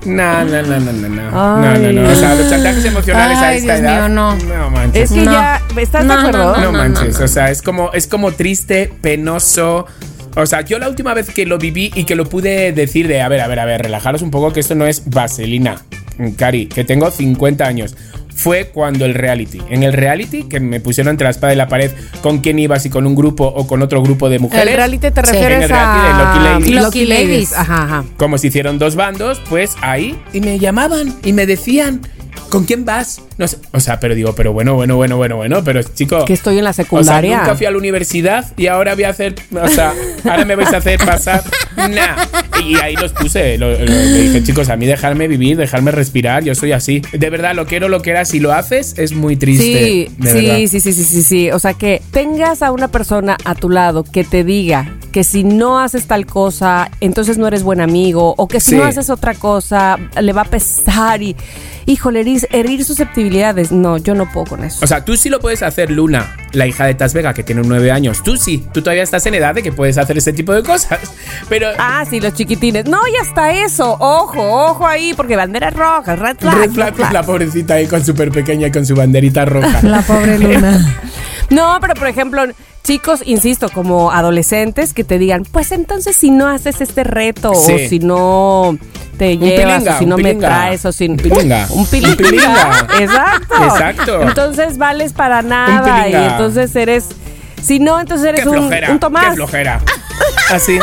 No, no, no, no, no. No, no, Ay. no. O sea, los chantajes emocionales a esta Dios edad. mío, no. No manches. Es que No. ya. ¿Estás No, de no, acuerdo? No, no, manches, no. o sea, es como, es como triste, penoso. O sea, yo la última vez que lo viví y que lo pude decir de, a ver, a ver, a ver, relajaros un poco que esto no es vaselina, Cari, que tengo 50 años. Fue cuando el reality. En el reality, que me pusieron entre la espada y la pared con quién ibas y con un grupo o con otro grupo de mujeres. El reality te Sí. refieres En el reality de a Lucky Ladies. Lucky Ladies. Ajá, ajá. Como se hicieron dos bandos, pues ahí. Y me llamaban y me decían, ¿con quién vas? No sé. O sea, pero digo, pero bueno, bueno, bueno, bueno, bueno, pero chico. Que estoy en la O sea, secundaria. nunca fui a la universidad y ahora voy a hacer. O sea, ahora me vais a hacer pasar. Nah. Y ahí los puse. Lo, lo- le dije, chicos, a mí dejarme vivir, dejarme respirar. Yo soy así. De verdad, lo quiero, lo que era. Si lo haces, es muy triste. Sí, sí, sí, sí, sí, sí, sí. O sea, que tengas a una persona a tu lado que te diga que si no haces tal cosa, entonces no eres buen amigo, o que si Sí. no haces otra cosa, le va a pesar y, híjole, herir, herir No, yo no puedo con eso. O sea, tú sí lo puedes hacer, Luna, la hija de Tas Vega, que tiene nueve años. Tú sí, tú todavía estás en edad de que puedes hacer ese tipo de cosas. Pero. Ah, sí, los chiquitines. No, ya está eso. Ojo, ojo ahí, porque banderas rojas, red flag. Red flag, pues, la pobrecita ahí con súper pequeña y con su banderita roja. La pobre Luna. No, pero por ejemplo, chicos, insisto, como adolescentes que te digan, pues entonces si no haces este reto Sí. o si no te llevas pilinga, o si un no me pilinga. traes o si Un pilinga. un pilinga. Un pilinga. Exacto. Exacto. Entonces vales para nada y entonces eres si no, entonces eres ¡Qué un, flojera! un Tomás. ¡Qué flojera! Así.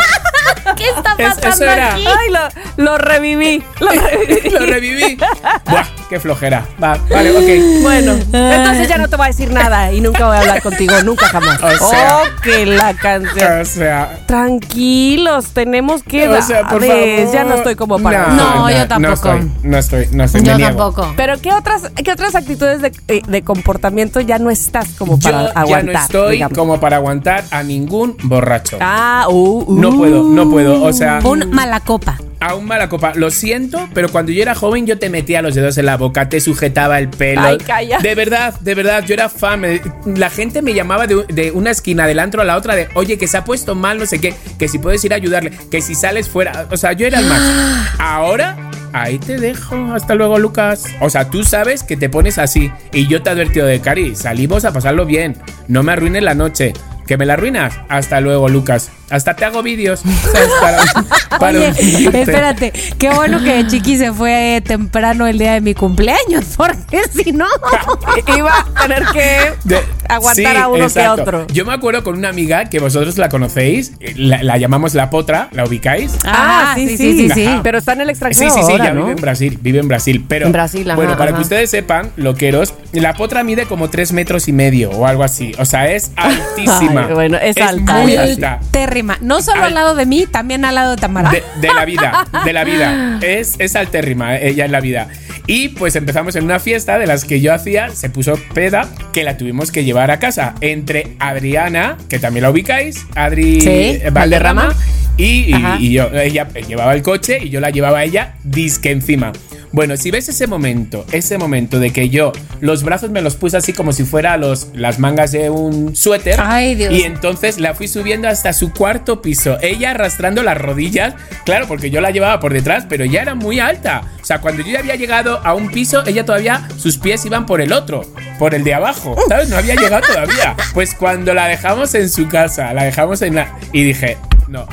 ¿Qué está Es- pasando eso era. aquí? Ay, lo, lo reviví. Lo reviví. Lo reviví. Buah, qué flojera. Va, vale, ok. Bueno, entonces ya no te voy a decir nada y nunca voy a hablar contigo, nunca jamás. O sea. oh, que la canción. O sea. Tranquilos, tenemos que O sea, por favor. Ya no estoy como para. No, yo No tampoco. estoy, no estoy, no estoy. Yo me niego. tampoco. Pero ¿qué otras, qué otras actitudes de, eh, de comportamiento ya no estás como Yo para ya aguantar? no estoy digamos? como para aguantar a ningún borracho. Ah, uh, uh. No puedo, no puedo. O sea, Un mala copa. a un mala copa. Lo siento, pero cuando yo era joven yo te metía los dedos en la boca, te sujetaba el pelo. Ay, calla. De verdad, de verdad, yo era fan. me- La gente me llamaba de, de una esquina del antro a la otra de, oye, que se ha puesto mal, no sé qué, que si puedes ir a ayudarle, que si sales fuera. O sea, yo era el macho. Ahora, ahí te dejo. Hasta luego, Lucas. O sea, tú sabes que te pones así. Y yo te he advertido de, Cari, salimos a pasarlo bien. No me arruines la noche. ¿Que me la arruinas? Hasta luego, Lucas. Hasta te hago vídeos. ¿sabes? Para, para Oye, espérate, qué bueno que Chiqui se fue temprano el día de mi cumpleaños, porque si no. Iba a tener que De- aguantar sí, a uno exacto. que otro. Yo me acuerdo con una amiga que vosotros la conocéis, la, la llamamos la potra, ¿la ubicáis? Ah, sí, sí, sí, sí. Ajá. Pero está en el Sí, extranjero sí, sí, ahora, ya ¿no? vive en Brasil, vive en Brasil, pero En Brasil, ajá, bueno, para ajá. que ustedes sepan, loqueros, la potra mide como tres metros y medio o algo así, o sea, es altísima. Ay, bueno, es alta, muy alta. Terrible altérrima. No solo al lado de mí, también al lado de Tamara. De, de la vida, de la vida. Es, es altérrima eh, ella en la vida. Y pues empezamos en una fiesta de las que yo hacía, se puso peda, que la tuvimos que llevar a casa. Entre Adriana, que también la ubicáis, Adri Sí, eh, Valderrama, y, y- Ajá. y yo. Ella llevaba el coche y yo la llevaba a ella disque encima. Bueno, si ves ese momento, ese momento de que yo los brazos me los puse así como si fuera los, las mangas de un suéter. Ay, Dios. Y entonces la fui subiendo hasta su cuarto piso. Ella arrastrando las rodillas. Claro, porque yo la llevaba por detrás, pero ya era muy alta. O sea, cuando yo ya había llegado a un piso, ella todavía, sus pies iban por el otro, por el de abajo. ¿Sabes? No había llegado todavía. Pues cuando la dejamos en su casa, la dejamos en la. Y dije, no.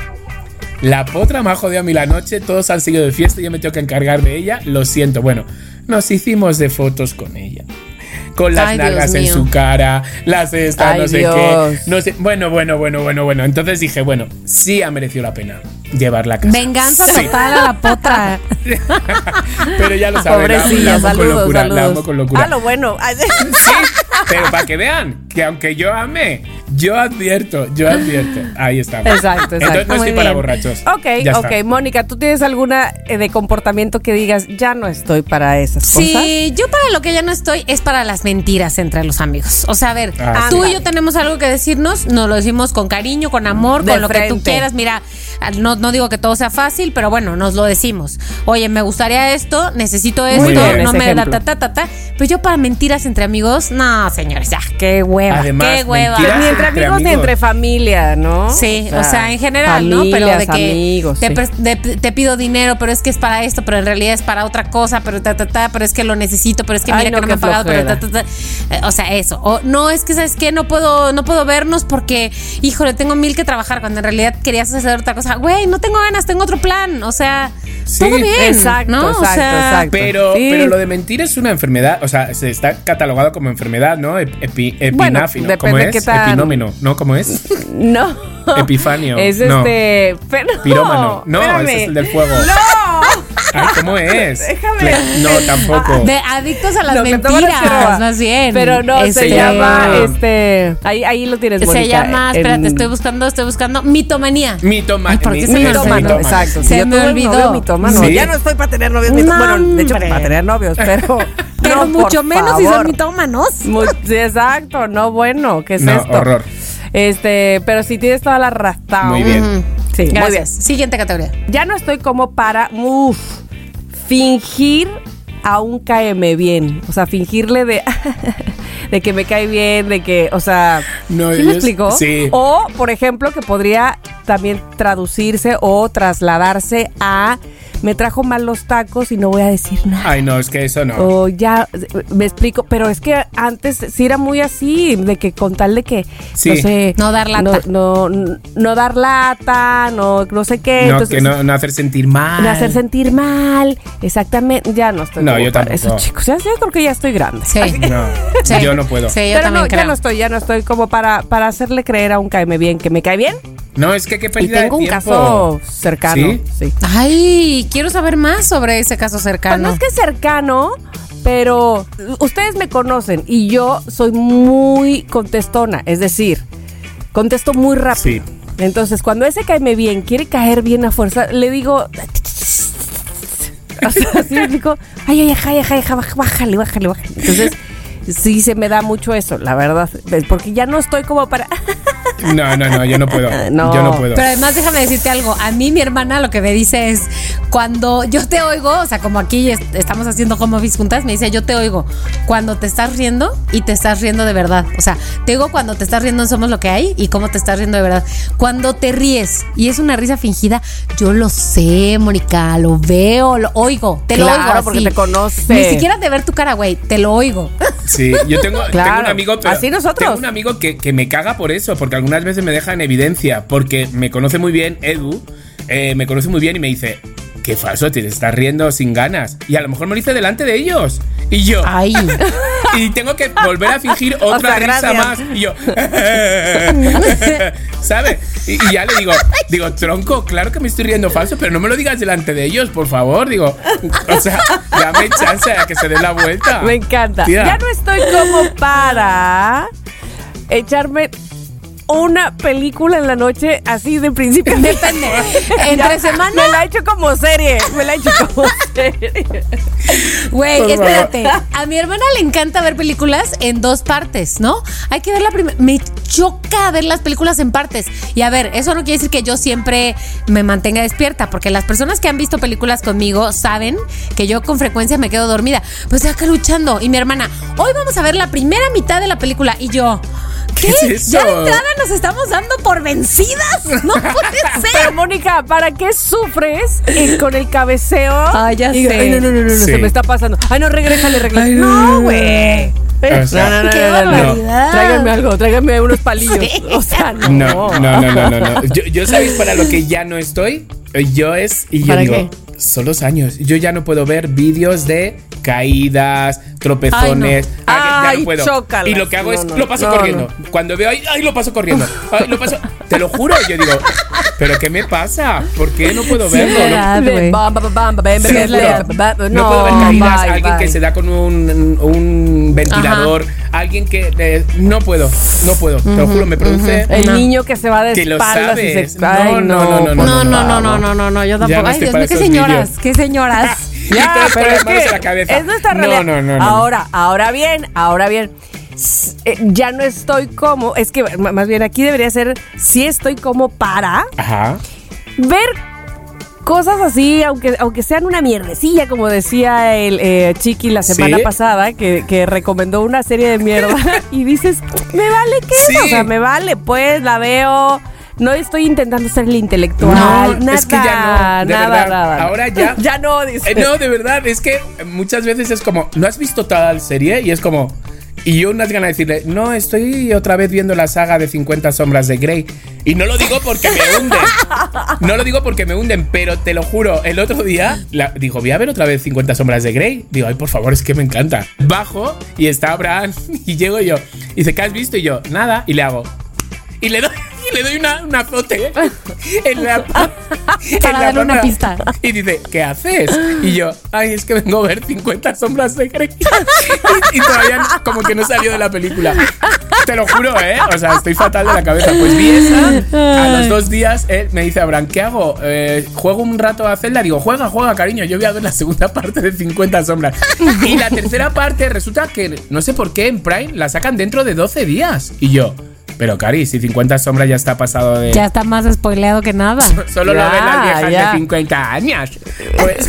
La potra me ha jodido a mí la noche, todos han seguido de fiesta, yo me tengo que encargar de ella, lo siento. Bueno, nos hicimos de fotos con ella. Con las Ay, nalgas en su cara, las estas, Ay, no sé Dios. qué. No sé. Bueno, bueno, bueno, bueno, bueno. Entonces dije, bueno, sí ha merecido la pena llevarla a casa. Venganza Sí. total a la potra. Pero ya lo saben, la, amo- la Pobrecilla, amo con saludos, locura, la saludos. amo con locura. Ah, lo bueno. Sí, pero para que vean que aunque yo ame, yo advierto, yo advierto. Ahí está. Exacto, exacto. Entonces no estoy para borrachos. Ok, Ya está. ok. Mónica, ¿tú tienes alguna eh, de comportamiento que digas, ya no estoy para esas cosas? Sí, yo para lo que ya no estoy es para las mentiras entre los amigos. O sea, a ver, Ah, tú sí. y yo tenemos algo que decirnos, nos lo decimos con cariño, con amor, De con lo que tú quieras. Mira, no, no digo que todo sea fácil, pero bueno, nos lo decimos. Oye, me gustaría esto, necesito esto, no me da ta, ta, ta, ta. Pues yo para mentiras entre amigos, no, señores, ya, qué hueva, Además, qué hueva. mentiras Ni entre Entre amigos ni entre familia, ¿no? Sí, o sea, en general, ¿no? Pero de que amigos, te, sí. pres- de- te pido dinero, pero es que es para esto, pero en realidad es para otra cosa, pero ta, ta, ta, pero es que lo necesito, pero es que Ay, mira no, que no me han pagado, pero ta, ta, ta. Eh, O sea, eso. O no, es que sabes qué, no puedo, no puedo vernos porque, híjole, tengo mil que trabajar cuando en realidad querías hacer otra cosa. Güey, no tengo ganas, tengo otro plan. O sea, Sí, todo bien. exacto, ¿no? exacto, o sea, exacto. Pero, Sí. pero lo de mentir es una enfermedad, o sea, se está catalogado como enfermedad, ¿no? Ep- Epi, Bueno, epináfino, ¿cómo es? qué tan- Epinómeno, ¿no? ¿Cómo es? No. Epifanio, Es no. este. Pero, Pirómano. No, espérame. ese es el del fuego. No. Ay, ¿cómo es? Déjame. No, tampoco. de adictos a las tomas mentiras, más bien. Pero no, se Este, llama este. Ahí, ahí lo tienes, Se llama, en- espérate, estoy buscando, estoy buscando mitomanía. Mitoma- Ay, ¿por qué se me olvidó? Exacto. Se me olvidó. Sí. Ya no estoy para tener novios. Bueno, de hecho, para tener novios, pero. Pero no, mucho menos si son mitómanos. Exacto, no bueno, ¿qué es No, esto? horror. Este, pero si tienes toda la razón. Muy bien. Sí, muy bien. Gracias. Siguiente categoría. Ya no estoy como para uf, fingir a un caeme bien. O sea, fingirle de, de que me cae bien, de que, o sea, No, ¿sí me explico? sí. O, por ejemplo, que podría también traducirse o trasladarse a me trajo mal los tacos y no voy a decir nada. Ay, no, es que eso no. O ya, me explico, pero es que antes sí era muy así, de que con tal de que, Sí. no sé... No dar lata. No, no, no dar lata, no, no sé qué. no, entonces, que no, no hacer sentir mal. de hacer sentir mal, exactamente. Ya no estoy No, yo tampoco. eso, chicos. Ya, ya creo que ya estoy grande. Sí. No, Sí. yo no puedo. Sí, yo Pero también no, creo. ya no estoy, ya no estoy como para, para hacerle creer a un caeme bien que me cae bien. No, es que qué Y pérdida tengo de un tiempo. caso cercano. ¿Sí? Sí. Ay, quiero saber más sobre ese caso Pues cercano. no es que cercano, pero ustedes me conocen y yo soy muy contestona, es decir, contesto muy rápido. Sí. Entonces, cuando ese caeme bien, quiere caer bien a fuerza, le digo. Así me digo, ay, ay, ay, ay, ay, bájale, bájale, bájale. Entonces, sí se me da mucho eso, la verdad. Porque ya no estoy como para. No, no, no, yo no puedo. No. Yo no puedo. Pero además déjame decirte algo, a mí mi hermana lo que me dice es, cuando yo te oigo, o sea, como aquí est- estamos haciendo home office juntas, me dice, yo te oigo cuando te estás riendo y te estás riendo de verdad. O sea, te oigo cuando te estás riendo en Somos lo que hay y cómo te estás riendo de verdad. Cuando te ríes y es una risa fingida, yo lo sé, Mónica, lo veo, lo oigo, te lo Claro, oigo. porque así. te conoce. Ni siquiera de ver tu cara, güey, te lo oigo. Sí, yo tengo, Claro, tengo un amigo. pero así nosotros. Tengo un amigo que, que me caga por eso, porque algunas veces me deja en evidencia, porque me conoce muy bien, Edu, eh, me conoce muy bien y me dice. Qué falso, te estás riendo sin ganas. Y a lo mejor me lo hice delante de ellos. Y yo. Ay. Y tengo que volver a fingir otra sea, risa gracias. más. Y yo. ¿Sabes? Y, y ya le digo, digo, tronco, claro que me estoy riendo falso, pero no me lo digas delante de ellos, por favor. Digo, o sea, dame chance a que se dé la vuelta. Me encanta. Ya no estoy como para echarme una película en la noche así de principio. Depende. Entre semana. Me la he hecho como serie. Me la he hecho como serie. Güey, espérate. A mi hermana le encanta ver películas en dos partes, ¿no? Hay que ver la primera. Me choca ver las películas en partes. Y a ver, eso no quiere decir que yo siempre me mantenga despierta, porque las personas que han visto películas conmigo saben que yo con frecuencia me quedo dormida. Pues acá luchando. Y mi hermana, hoy vamos a ver la primera mitad de la película. Y yo, ¿qué? ¿Qué es ¿Ya de eso? entrada nos estamos dando por vencidas? No puede Pero ser. Mónica, ¿para qué sufres eh, con el cabeceo? Ay, ya Y- sé. Ay, no, no, no, no, Sí. se me está pasando. Ay, no, regrésale, regrésale. Ay, No, güey. O sea, Qué barbaridad. Tráiganme algo, tráiganme unos palillos. Sí. O sea, no. No, no, no, no, no. no. Yo, yo sabéis para lo que ya no estoy. Yo es. Y yo ¿Para digo, qué? son los años. Yo ya no puedo ver vídeos de caídas, tropezones. Ay, no. Ah, ya- Ay, no puedo. chócalas. Y lo que hago es no, lo paso corriendo. Cuando veo ahí, ay, lo paso corriendo. Ay, lo paso. Te lo juro. Yo digo, ¿pero qué me pasa? ¿Por qué no puedo Sí, verlo? No- puedo ver caídas, bye, alguien que se da con un, un ventilador, alguien que eh, no puedo, no puedo, te lo juro, me produce El niño que se va de Que lo espaldas y se... Ay, No, no, no, no, No, no, no, no, no, no, no, yo tampoco. Ay, Dios mío, qué señoras, qué señoras. Y todas con las manos en la cabeza. es nuestra realidad. no, no, no. Ahora, ahora bien, ahora bien. Eh, ya no estoy como, es que más bien aquí debería ser, sí estoy como para Ajá. ver cosas así, aunque, aunque sean una mierdecilla, como decía el eh, Chiqui la semana ¿Sí? pasada, que, que recomendó una serie de mierda, y dices, me vale qué Sí. o sea, me vale, pues la veo. No estoy intentando ser el intelectual, No, nada, es que ya no, de nada, verdad. nada. Ahora ya- ya no, dice. Eh, no, de verdad, es que muchas veces es como, ¿no has visto tal serie? Y es como, y yo unas ganas de decirle, no, estoy otra vez viendo la saga de 50 sombras de Grey. Y no lo digo porque me hunden. No lo digo porque me hunden, pero te lo juro, el otro día la, dijo, voy a ver otra vez 50 sombras de Grey. Digo, ay, por favor, es que me encanta. Bajo y está Abraham y llego yo. Y dice, ¿qué has visto? Y yo, nada. Y le hago. Y le doy, y le doy una, una azote en la, en Para la darle una pista. Y dice, ¿qué haces? Y yo, ay, es que vengo a ver 50 sombras de Grey. Y, y todavía como que no salió de la película. Te lo juro, ¿eh? O sea, estoy fatal de la cabeza. Pues vi esa. A los dos días, él me dice, Abraham, ¿qué hago? Eh, ¿Juego un rato a Zelda? Digo, juega, juega, cariño. Yo voy a ver la segunda parte de 50 sombras. Y la tercera parte resulta que, no sé por qué, en Prime la sacan dentro de 12 días. Y yo... Pero, Cari, si 50 sombras ya está pasado de... Ya está más spoileado que nada. Solo lo Ya, ven las viejas ya. de 50 años. Pues,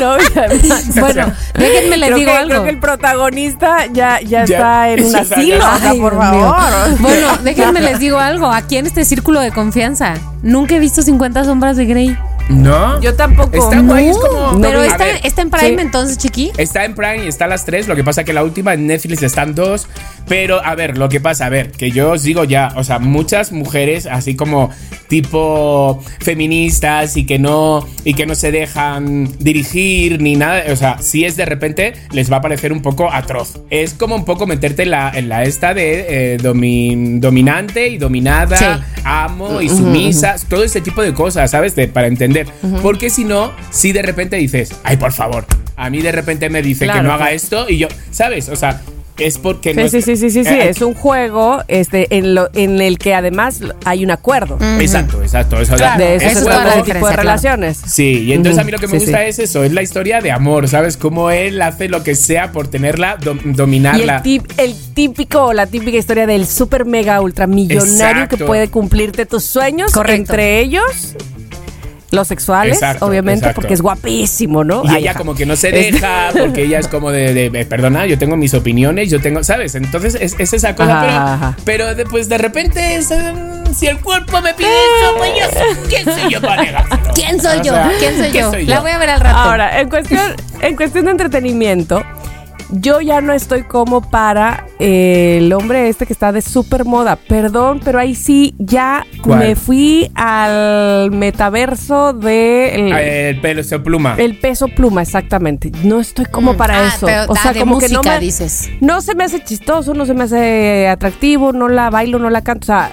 no, ya- Bueno, déjenme les creo digo que, algo. Creo que el protagonista ya, ya, Ya, está en un asilo, Ay, por favor. Bueno, déjenme les digo algo. Aquí en este círculo de confianza, nunca he visto 50 sombras de Grey. No. Yo tampoco. Está guay, es como. Pero está, ver, está en Prime sí. entonces, chiqui. Está en Prime y está a las 3. Lo que pasa que la última en Netflix están dos. Pero a ver, lo que pasa, a ver, que yo os digo ya, o sea, muchas mujeres así como tipo feministas y que no y que no se dejan dirigir ni nada, o sea, si es de repente les va a parecer un poco atroz. Es como un poco meterte en la, en la esta de eh, domin- dominante y dominada, Sí. Amo y sumisa, todo ese tipo de cosas, ¿sabes? De, para entender. Porque si no, si de repente dices, ay, por favor, a mí de repente me dice que no haga esto y yo, ¿sabes? O sea, es porque no Sí, es- sí, sí, sí, sí, sí, eh, es un juego este, en, lo, en el que además hay un acuerdo. Exacto, exacto. Eso, Claro, de eso eso es tipo de claro. relaciones. Sí, y entonces a mí lo que me Sí, gusta sí. es eso, es la historia de amor, ¿sabes? Cómo él hace lo que sea por tenerla, Y dominarla. el, tip- el típico la típica historia del super mega ultra millonario que puede cumplirte tus sueños. Correcto. Entre ellos, los sexuales, Exacto, obviamente, exacto. porque es guapísimo, ¿no? Y Ay, ella como que no se deja, porque ella es como de, de- de, perdona, yo tengo mis opiniones, yo tengo, ¿sabes? Entonces es, es esa cosa, Ajá, pero, ajá. pero de- pues de repente, es, eh, si el cuerpo me pide eso, pues yo, ¿quién soy yo para negárselo? ¿Quién soy O yo? sea, ¿Quién soy ¿qué yo? soy La yo? voy a ver al rato. Ahora, en cuestión, en cuestión de entretenimiento, yo ya no estoy como para eh, el hombre este que está de super moda. Perdón, pero ahí sí ya ¿Cuál? me fui al metaverso de el, Ah, El pelo, se pluma. el peso pluma, exactamente. No estoy como Mm, para ah, eso. pero, o ah, sea, de como que no música, me, dices. no se me hace chistoso, no se me hace atractivo, no la bailo, no la canto, o sea,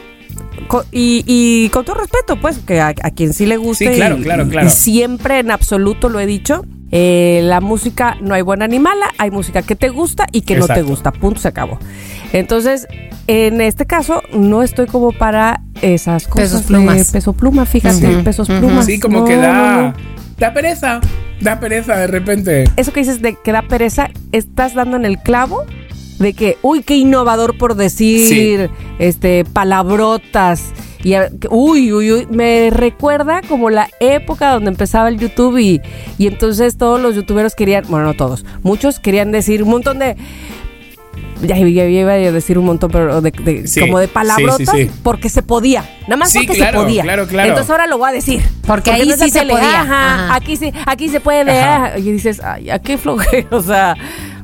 co- y, y con todo respeto, pues, que a, a quien sí le guste Sí, claro, y- claro, claro. y siempre en absoluto lo he dicho, eh, la música no hay buena ni mala, hay música que te gusta y que no te gusta, punto, se acabó. Entonces, en este caso, no estoy como para esas cosas Pesos de plumas. peso pluma, fíjate, pesos plumas. Sí, como No, que da. no. Da pereza. Da pereza de repente. Eso que dices de que da pereza, estás dando en el clavo de que, uy, qué innovador por decir, este, palabrotas. Y, uy, uy, uy, me recuerda como la época donde empezaba el YouTube y, y entonces todos los youtuberos querían, bueno, no todos, muchos querían decir un montón de, ya, ya- ya iba a decir un montón, pero de, de- Sí, como de palabrotas, sí, sí. porque se podía, nada más Sí, porque claro, se podía. claro, claro. Entonces ahora lo voy a decir. Porque ahí no es sí se tele, podía. Ajá, Ajá. aquí sí, aquí se puede, Ajá. ajá. y dices, ay, ¿a qué flojera? O sea,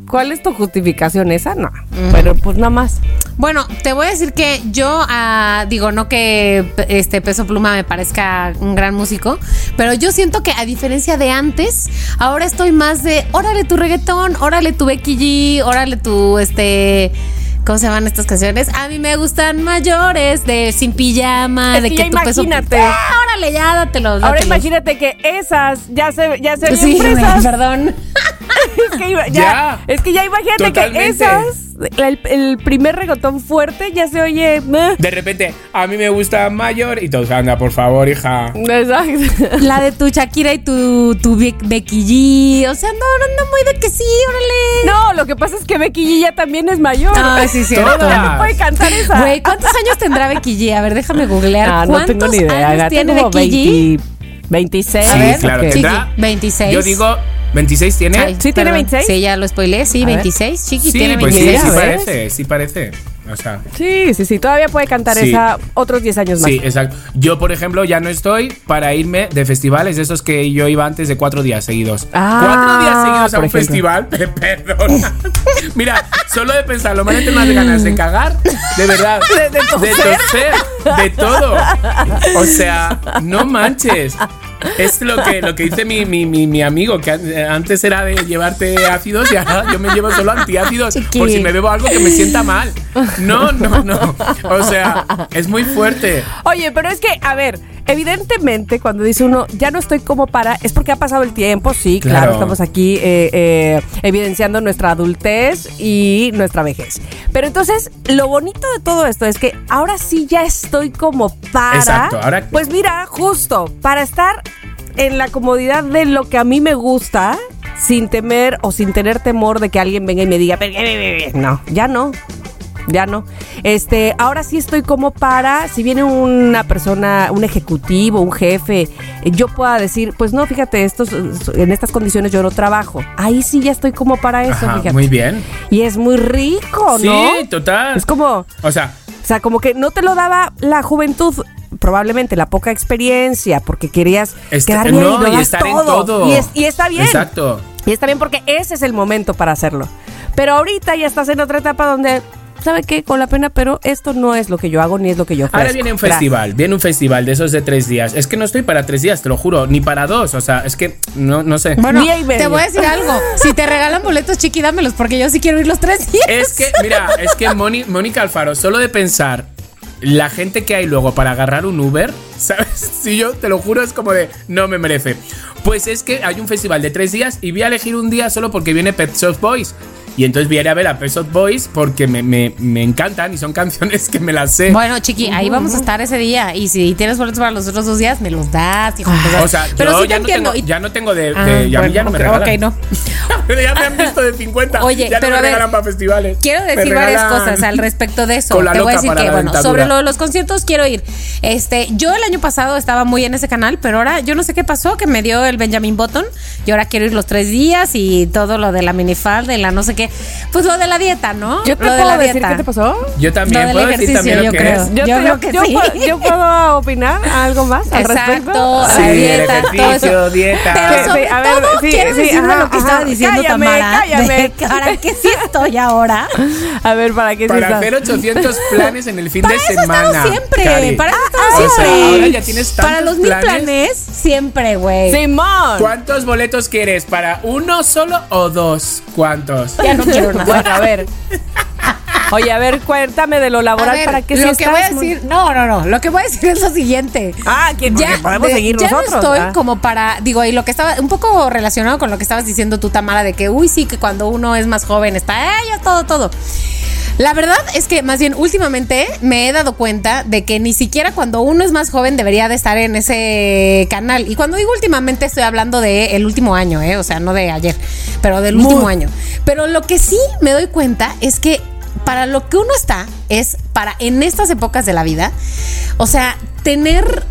¿cuál es tu justificación esa? No, pero pues nada más. Bueno, te voy a decir que yo ah, digo no que este Peso Pluma me parezca un gran músico, pero yo siento que a diferencia de antes, ahora estoy más de órale tu reggaetón, órale tu Becky G, órale tu este ¿Cómo se llaman estas canciones? A mí me gustan mayores, de sin pijama, Es de que que, ya tu peso. imagínate. ¡Ah, órale, ya, dátelo. Ahora dátelos. imagínate que esas ya se, ya se Sí, güey, fresas. perdón. es, que ya, Ya. es que ya imagínate Totalmente. que esas, el, el primer reggaetón fuerte ya se oye. meh. De repente, a mí me gusta mayor y todos, anda, por favor, hija. Exacto. La de tu Shakira y tu, tu Be- Becky G. O sea, no, no, no, muy de que sí, órale. No, lo que pasa es que Becky G ya también es mayor. Ay, sí, cierto. Ya no puede cantar esa. Güey, ¿cuántos años tendrá Becky G? A ver, déjame googlear. Ah, no ¿Cuántos tengo ni idea. años tiene Becky G? 20 26. A Sí, ver, claro, ok. tendrá. Chiqui, 26. Yo digo, ¿26 tiene? Ay, ¿Sí tiene perdón. 26? Sí, ya lo spoileé. Sí, A ver. 26. Chiqui sí, tiene pues sí, 26. sí ¿ves? parece, sí parece. O sea, Sí, sí, sí. Todavía puede cantar Sí. esa otros 10 años más. sí, exacto. Yo, por ejemplo, ya no estoy para irme de festivales de esos que yo iba antes de cuatro días seguidos. Ah, cuatro días seguidos a un ejemplo. festival, pe- perdona. Mira, solo de pensarlo, me dan unas ganas de cagar, de verdad. De- de toser. toser, de todo. O sea, no manches. Es lo que, lo que dice mi, mi, mi, mi amigo, que an- antes era de llevarte ácidos y ahora yo me llevo solo antiácidos Chiqui. por si me bebo algo que me sienta mal. No, no, no. O sea, es muy fuerte. Oye, pero es que, a ver, evidentemente cuando dice uno, ya no estoy como para, es porque ha pasado el tiempo, sí, claro, Claro. estamos aquí eh, eh, evidenciando nuestra adultez y nuestra vejez. Pero entonces, lo bonito de todo esto es que ahora sí ya estoy como para... Exacto, ahora- Pues mira, justo, para estar en la comodidad de lo que a mí me gusta, sin temer o sin tener temor de que alguien venga y me diga, no, ya no. Ya no. Este, ahora sí estoy como para, si viene una persona, un ejecutivo, un jefe, yo pueda decir, pues no, fíjate, estos, en estas condiciones yo no trabajo. Ahí sí ya estoy como para eso, Ajá, fíjate. muy bien. Y es muy rico, ¿no? Sí, total. Es como, O sea, o sea, como que no te lo daba la juventud, probablemente la poca experiencia, porque querías Este- quedar bien no, y, y estar en todo. todo. Y, es- y está bien. Exacto. Y está bien porque ese es el momento para hacerlo. Pero ahorita ya estás en otra etapa donde, ¿sabe qué? Con la pena, pero esto no es lo que yo hago ni es lo que yo ofrezco. Ahora viene un Gracias. festival, viene un festival de esos de tres días. Es que no estoy para tres días, te lo juro, ni para dos. O sea, es que no, no sé. Bueno, te voy a decir algo. Si te regalan boletos, chiqui, dámelos porque yo sí quiero ir los tres días. Es que, mira, es que Moni- Mónica Alfaro, solo de pensar la gente que hay luego para agarrar un Uber, ¿sabes? Si yo te lo juro, es como de no me merece. Pues es que hay un festival de tres días y voy a elegir un día solo porque viene Pet Shop Boys. Y entonces voy a ir a ver a Pet Shop Boys porque me, me- me encantan y son canciones que me las sé. Bueno, chiqui, ahí vamos a estar ese día. Y si tienes boletos para los otros dos días, me los das, hijo. o sea, pero yo sí te ya, no entiendo. tengo, ya no tengo de. Ah, ya a mí ya no me regalan. ok, no. Pero ya me han visto de 50. Oye, ya pero no a me ver, regalan para festivales. Quiero decir varias cosas al respecto de eso. con la Te voy a decir que, bueno, dentadura. sobre lo de los conciertos quiero ir. Este, yo el año pasado estaba muy en ese canal, pero ahora yo no sé qué pasó, que me dio el Benjamin Button y ahora quiero ir los tres días y todo lo de la minifalda y la no sé qué. Pues lo de la dieta, ¿no? ¿Yo te lo de puedo la decir dieta. qué te pasó? Yo también Lo puedo decir también lo yo que creo. es. Yo creo que yo sí. puedo- yo puedo opinar algo más al respecto. Exacto, Sí, la el dieta, todo eso. dieta. Pero sobre sí, a ver, todo sí, quiero sí, decirle ajá, lo que estaba ajá. diciendo Cállame, Tamara. cállame. de ¿Para qué sí estoy ahora? A ver, ¿para qué sí Para hacer 800 planes en el fin Para de eso semana. siempre. Para eso he estado O sea, siempre. ahora ya tienes Para los mil planes. planes, siempre, güey. Simón. ¿Cuántos boletos quieres? ¿Para uno solo o dos? ¿Cuántos? Ya no quiero nada. Bueno, a ver. Oye, a ver, cuéntame de lo laboral ver, para qué lo sí que estás voy a muy- decir, no, no, no, lo que voy a decir es lo siguiente. Ah, que porque podemos seguir ya nosotros. no estoy como para, digo, y lo que estaba, un poco relacionado con lo que estabas diciendo tú, Tamara, de que, uy, sí, que cuando uno es más joven está, eh, ya todo, todo. La verdad es que más bien últimamente me he dado cuenta de que ni siquiera cuando uno es más joven debería de estar en ese canal. Y cuando digo últimamente estoy hablando de el último año, ¿eh? o sea, no de ayer, pero del último año. Pero lo que sí me doy cuenta es que para lo que uno está es para en estas épocas de la vida, o sea, tener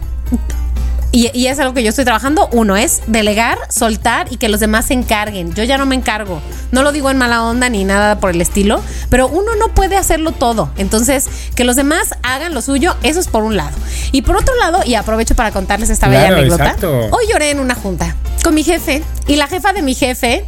y, y es algo que yo estoy trabajando. Uno es delegar, soltar y que los demás se encarguen. Yo ya no me encargo. No lo digo en mala onda ni nada por el estilo, pero uno no puede hacerlo todo. Entonces, que los demás hagan lo suyo, eso es por un lado. Y por otro lado, y aprovecho para contarles esta bella anécdota. exacto. Hoy lloré en una junta con mi jefe y la jefa de mi jefe,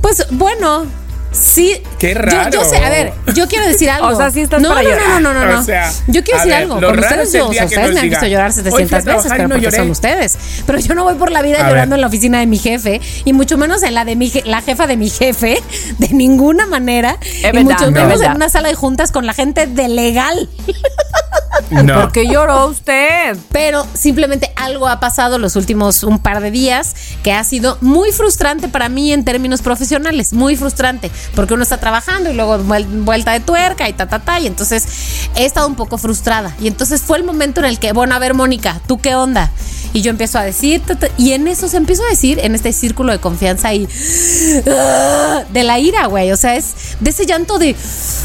pues bueno. Sí, Qué raro. Yo, sé, a ver, yo quiero decir algo. O sea, sí estás no, para no, llorar. no, no, no, no, no. O sea, yo quiero a decir ver, algo. lo Con ustedes, es yo, que ustedes me han visto llorar "Hoy fui a 700 veces, y pero no porque lloré". son ustedes. Pero yo no voy por la vida A llorando ver. en la oficina de mi jefe y mucho menos en la de mi je- la jefa de mi jefe, de ninguna manera. y verdad, mucho no. menos Es en una sala de juntas con la gente de legal. No. ¿Por qué lloró usted? Pero simplemente algo ha pasado los últimos un par de días que ha sido muy frustrante para mí en términos profesionales, muy frustrante, porque uno está trabajando y luego vuel- vuelta de tuerca y ta, ta, ta, y entonces he estado un poco frustrada. Y entonces fue el momento en el que, bueno, a ver, Mónica, ¿tú qué onda? Y yo empiezo a decir, ta, ta, y en eso se empiezo a decir, en este círculo de confianza y ¡ah! de la ira, güey, o sea, es de ese llanto de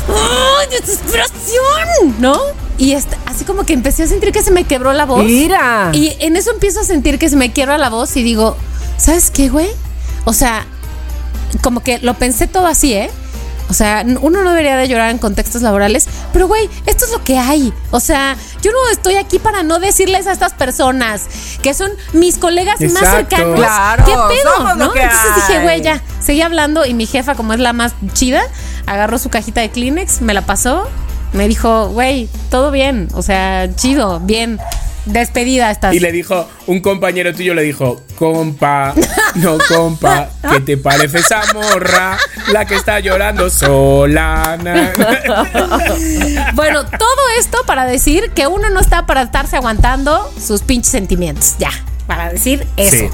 ¡ay, desesperación! ¿No? Y así como que empecé a sentir que se me quebró la voz. Mira. Y en eso empiezo a sentir que se me quiebra la voz y digo, ¿sabes qué, güey? O sea, como que lo pensé todo así, ¿eh? O sea, uno no debería de llorar en contextos laborales, pero güey, esto es lo que hay. O sea, yo no estoy aquí para no decirles a estas personas que son mis colegas más cercanos. Claro, ¿Qué pedo? ¿no? Entonces dije, güey, ya. Seguí hablando y mi jefa, como es la más chida, agarró su cajita de Kleenex, me la pasó, me dijo, güey, todo bien. O sea, chido, bien. Despedida estás. Y le dijo, un compañero tuyo le dijo, compa, no compa, ¿qué te parece esa morra? La que está llorando sola. na, na". Bueno, todo esto para decir que uno no está para estarse aguantando sus pinches sentimientos. Ya, para decir eso. Sí.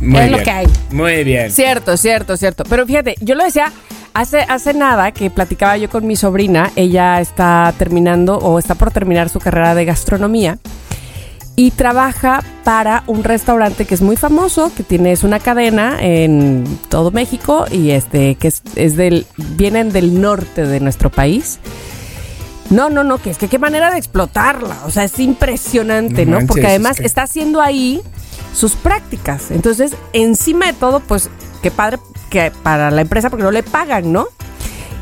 Muy Es lo bien. que hay. Muy bien. Cierto, cierto, cierto. Pero fíjate, yo lo decía hace, hace nada que platicaba yo con mi sobrina. Ella está terminando o está por terminar su carrera de gastronomía y trabaja para un restaurante que es muy famoso, que tiene es una cadena en todo México y este que es, es del vienen del norte de nuestro país. No, no, no, que es que qué manera de explotarla, o sea, es impresionante, No ¿no? manches, Porque además es que- está haciendo ahí sus prácticas. Entonces, encima de todo, pues qué padre que para la empresa porque no le pagan, ¿no?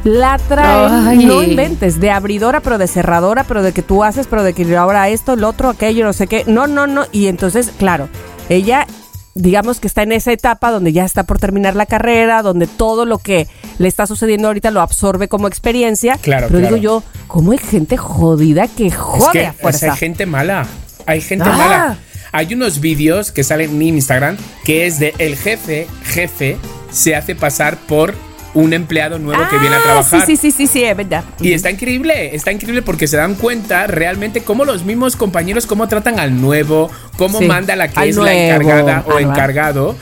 La traen, Ay. no inventes, de abridora, pero de cerradora, pero de que tú haces, pero de que ahora esto, el otro, aquello, no sé qué. No, no, no. Y entonces, claro, ella, digamos que está en esa etapa donde ya está por terminar la carrera, donde todo lo que le está sucediendo ahorita lo absorbe como experiencia. Claro, Pero claro. digo yo, ¿cómo hay gente jodida que Es jode que a hay gente mala. Hay gente Ah. mala. Hay unos vídeos que salen en Instagram que es de el jefe, jefe, se hace pasar por un empleado nuevo que viene a Ah, trabajar. Sí, sí, sí, sí, sí, es verdad. Y está increíble, está increíble porque se dan cuenta realmente cómo los mismos compañeros, cómo tratan al nuevo, cómo Sí, manda la que es la nuevo, encargada o encargado,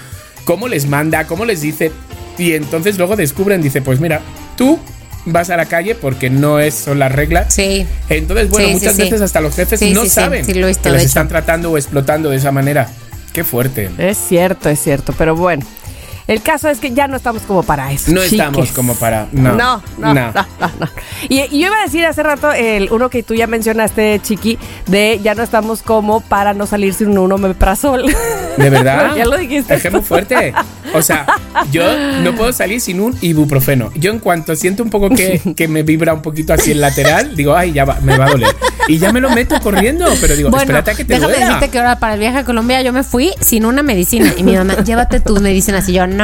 cómo les manda, cómo les dice. Y entonces luego descubren, dice, pues mira, tú vas a la calle porque no es, son las reglas. Sí. Entonces, bueno, Sí, muchas sí. veces hasta los jefes no saben que les hecho. están tratando o explotando de esa manera. Qué fuerte. Es cierto, es cierto, pero bueno. El caso es que ya no estamos como para eso. No estamos chiques. como para. No. No, no, No. no, no, no. Y, y yo iba a decir hace rato el uno que tú ya mencionaste, Chiqui, de ya no estamos como para no salir sin un omeprazol. ¿De verdad? ya lo dijiste. Es que es muy fuerte. O sea, yo no puedo salir sin un ibuprofeno. Yo en cuanto siento un poco que, que me vibra un poquito así el lateral, digo, ay, ya va, me va a doler. Y ya me lo meto corriendo, pero digo, Bueno, espérate a que te déjame duela. decirte que ahora para el viaje a Colombia yo me fui sin una medicina. Y mi mamá, llévate tus medicinas. Y yo, no.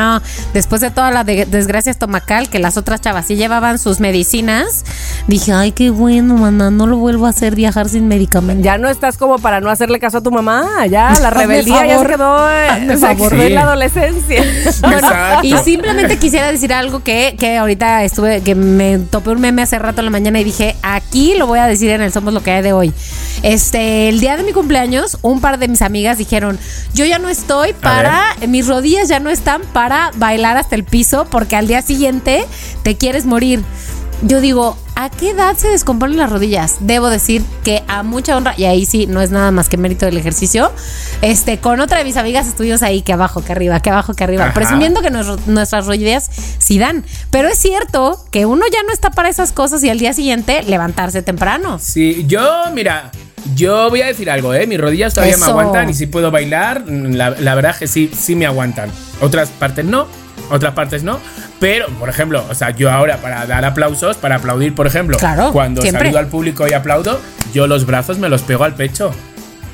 Después de toda la de- desgracia estomacal, que las otras chavas sí llevaban sus medicinas, dije, ay, qué bueno, mamá, no lo vuelvo a hacer viajar sin medicamentos. Ya no estás como para no hacerle caso a tu mamá. Ya la rebeldía ya se favor. quedó, en Sí. la adolescencia. Bueno, y simplemente quisiera decir algo que, que ahorita estuve, que me topé un meme hace rato en la mañana y dije, aquí lo voy a decir en el Somos lo que hay de hoy. Este, el día de mi cumpleaños, un par de mis amigas dijeron, yo ya no estoy para, mis rodillas ya no están para bailar hasta el piso porque al día siguiente te quieres morir. Yo digo, ¿a qué edad se descomponen las rodillas? Debo decir que a mucha honra, y ahí sí, no es nada más que mérito del ejercicio. Este, con otra de mis amigas estuvimos ahí, que abajo, que arriba, que abajo, que arriba, Ajá. presumiendo que nuestras rodillas sí dan. Pero es cierto que uno ya no está para esas cosas y al día siguiente levantarse temprano. Sí, yo, mira, yo voy a decir algo, ¿eh? Mis rodillas todavía me aguantan y si puedo bailar, mm, la, la verdad que sí, sí me aguantan. Otras partes no, otras partes no. Pero, por ejemplo, o sea, yo ahora para dar aplausos, para aplaudir, por ejemplo, Claro, cuando siempre. saludo al público y aplaudo, yo los brazos me los pego al pecho.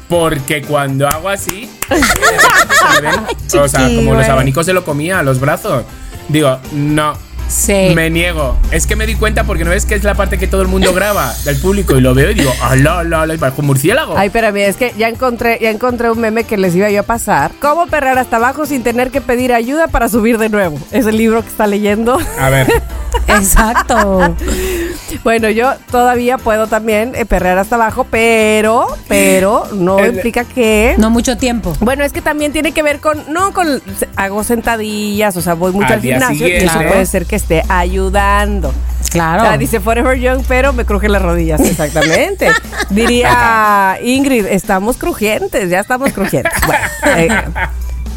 Porque cuando hago así, se ven, o sea, como los güey. abanicos se lo comía a los brazos. Digo, no, Sí. me niego. Es que me di cuenta porque no ves que es la parte que todo el mundo graba del público y lo veo y digo, ala, ala, ala, y parezco un murciélago. Ay, espérame, es que ya encontré, ya encontré un meme que les iba yo a pasar. ¿Cómo perrear hasta abajo sin tener que pedir ayuda para subir de nuevo? Es el libro que está leyendo. A ver, Exacto. Bueno, yo todavía puedo también eh, perrear hasta abajo, pero, pero no El- implica que. No mucho tiempo. Bueno, es que también tiene que ver con, no con, hago sentadillas, o sea, voy mucho Al gimnasio y eso puede ser que esté ayudando. Claro. O sea, dice Forever Young, pero me crujen las rodillas, exactamente. Diría Ingrid, estamos crujientes, ya estamos crujientes. Bueno,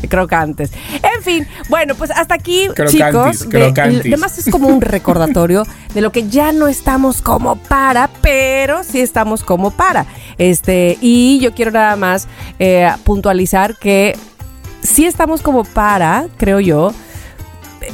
eh, crocantes. En fin, bueno, pues hasta aquí, Crocantis, chicos. de-. Además es como un recordatorio de lo que ya no estamos como para, pero sí estamos como para. Este, y yo quiero nada más eh, puntualizar que sí estamos como para, creo yo,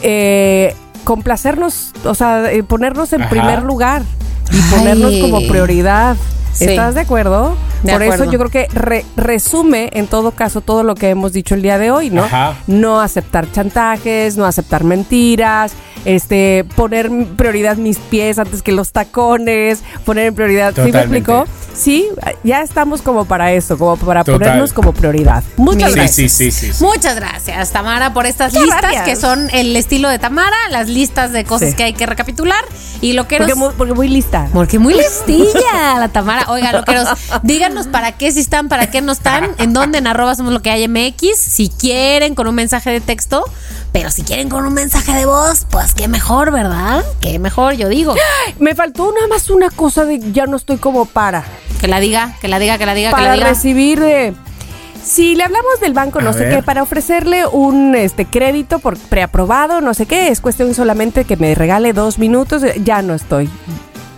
eh, complacernos, o sea, eh, ponernos en Ajá. primer lugar y Ay. ponernos como prioridad. Sí. ¿Estás de acuerdo? De Por acuerdo. eso yo creo que re- resume en todo caso todo lo que hemos dicho el día de hoy, ¿no? Ajá. No aceptar chantajes, no aceptar mentiras, este, poner en prioridad mis pies antes que los tacones, poner en prioridad. ¿Sí me explico? Sí, ya estamos como para eso, como para Total. ponernos como prioridad. Muchas sí, gracias. sí, sí, sí, sí. Muchas gracias, Tamara, por estas Muchas listas gracias. que son el estilo de Tamara, las listas de cosas Sí. que hay que recapitular y lo que Porque muy, porque muy lista. Porque muy listilla la Tamara. Oiga, loqueros, díganos para qué si están, para qué no están, en dónde en arroba somos lo que hay MX, si quieren con un mensaje de texto, pero si quieren con un mensaje de voz, pues qué mejor, ¿verdad? Qué mejor, yo digo. Me faltó nada más una cosa de ya no estoy como para. Que la diga, que la diga, que la diga, que la para diga. recibir de si le hablamos del banco no A sé ver. qué para ofrecerle un este crédito por preaprobado no sé qué es cuestión solamente que me regale dos minutos eh, ya no estoy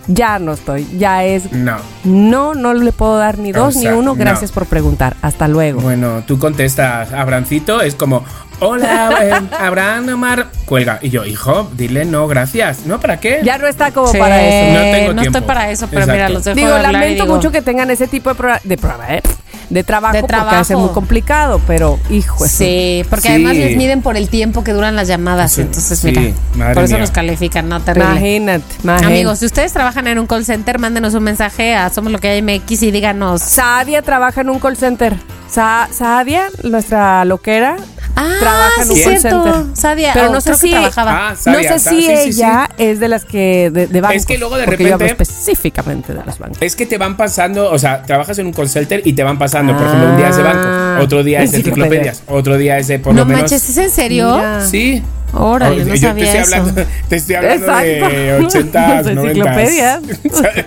ya no estoy ya es No. no no le puedo dar ni O dos sea, ni uno no. gracias por preguntar hasta luego Bueno, tú contestas, Abrancito, es como, hola, eh, Abraham Omar, cuelga. Y yo, hijo, dile no, gracias. ¿No? ¿Para qué? ya no está como Sí, para eso No tengo no tiempo. estoy para eso, pero Exacto. mira, los dejo digo de hablar y lamento digo, mucho que tengan ese tipo de programa de programa ¿eh? de trabajo De porque trabajo. hace muy complicado pero hijo Sí, porque Sí. además les miden por el tiempo que duran las llamadas. Sí, entonces, sí, mira, por eso mía. nos califican, no terrible. imagínate, imagínate. Amigos, si ustedes trabajan en un call center, mándenos un mensaje a Somos lo que hay MX y díganos. Sadia trabaja en un call center. Sa- Sadia, nuestra loquera, Ah, trabaja en sí, un call cierto. center. Sadia, Pero no sé si trabajaba. Ah, Sadia, no sé sa- si sí, sí, ella es de las que de, de bancos. Es que luego de porque yo hablo repente- específicamente de los bancos. Es que te van pasando, o sea, trabajas en un call center y te van pasando, por ejemplo, un día es de Ah. banco, otro día es de Enciclopedias. otro día es de por no lo menos. manches, ¿es en serio? Mira. Sí. Órale, Oh, no yo sabía te estoy eso. hablando, te estoy hablando de Exacto. 80, Las 90. enciclopedias. ¿Sabes?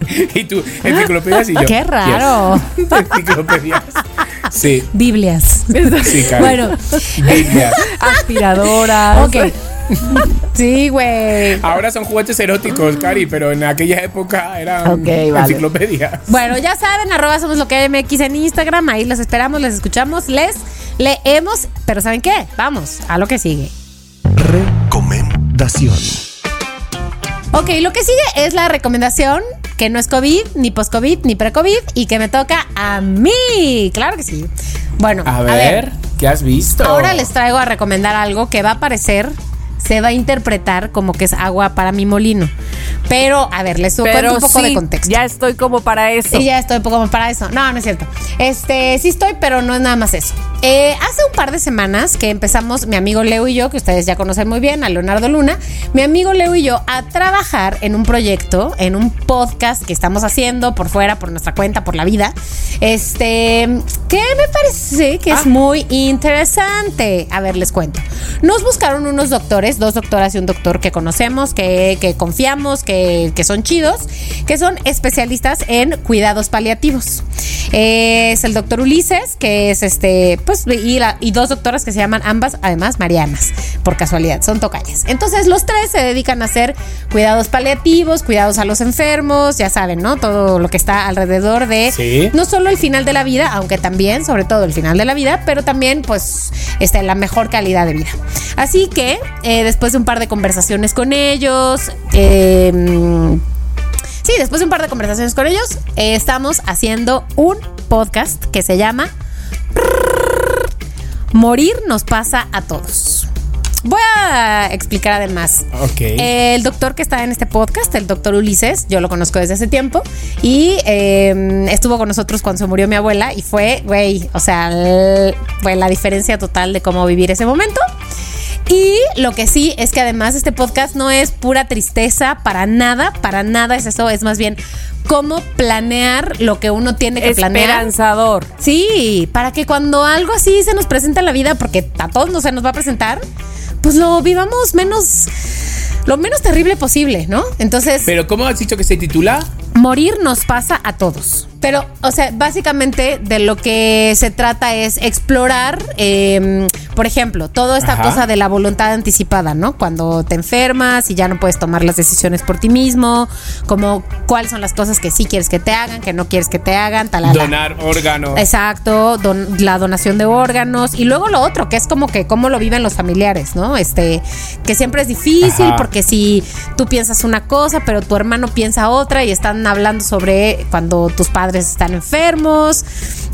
Y tú, enciclopedias y yo. Qué raro. yes. enciclopedias. Sí, Biblias. sí, Cari. Bueno, Biblias. Aspiradoras. ok. Sí, güey. Ahora son juguetes eróticos, Cari, pero en aquella época eran vale. enciclopedias. Bueno, ya saben, arroba somos lo que hay MX en Instagram. Ahí los esperamos, les escuchamos, les leemos. Pero ¿saben qué? Vamos a lo que sigue. Recomendación. Ok, lo que sigue es la recomendación que no es COVID, ni post-COVID, ni pre-COVID y que me toca a mí. Claro que sí. Bueno, A ver, ¿qué has visto? ahora les traigo a recomendar algo que va a parecer, se va a interpretar como que es agua para mi molino. Pero, a ver, les cuento un poco sí, de contexto. ya estoy como para eso. Y ya estoy más para eso. No, no es cierto. Este, sí estoy, pero no es nada más eso. eh, hace un par de semanas que empezamos mi amigo Leo y yo, que ustedes ya conocen muy bien, a Leonardo Luna, mi amigo Leo y yo a trabajar en un proyecto, en un podcast que estamos haciendo por fuera, por nuestra cuenta, por la vida, este, que me parece que es muy interesante. A ver, les cuento. Nos buscaron unos doctores, dos doctoras y un doctor que conocemos, que, que confiamos, que, que son chidos, que son especialistas en cuidados paliativos. Eh, es el doctor Ulises, que es este, pues, y, la- y dos doctoras que se llaman ambas, además, Marianas, por casualidad, son tocayas. Entonces, los tres se dedican a hacer cuidados paliativos, cuidados a los enfermos, ya saben, ¿no? Todo lo que está alrededor de Sí. no solo el final de la vida, aunque también, sobre todo el final de la vida, pero también, pues, este, la mejor calidad de vida. Así que, eh, después de un par de conversaciones con ellos, eh, Sí, después de un par de conversaciones con ellos, eh, estamos haciendo un podcast que se llama Morir nos pasa a todos. Voy a explicar además. El doctor que está en este podcast, el doctor Ulises, yo lo conozco desde hace tiempo y eh, estuvo con nosotros cuando se murió mi abuela y fue, güey, o sea, fue la diferencia total de cómo vivir ese momento. Y lo que sí es que además este podcast no es pura tristeza para nada, para nada es eso, es más bien cómo planear lo que uno tiene que planear. Esperanzador. Sí, para que cuando algo así se nos presenta en la vida, porque a todos no se nos va a presentar, pues lo vivamos menos, lo menos terrible posible, ¿no? Entonces, Pero ¿cómo has dicho que se titula? Morir nos pasa a todos. Pero, o sea, básicamente de lo que se trata es explorar, eh, por ejemplo, toda esta Ajá. cosa de la voluntad anticipada, ¿no? Cuando te enfermas y ya no puedes tomar las decisiones por ti mismo, como cuáles son las cosas que sí quieres que te hagan, que no quieres que te hagan, tal. Donar órganos. Exacto, don- la donación de órganos y luego lo otro, que es como que cómo lo viven los familiares, ¿no? Este, que siempre es difícil Ajá. porque si tú piensas una cosa, pero tu hermano piensa otra y están hablando sobre cuando tus padres están enfermos,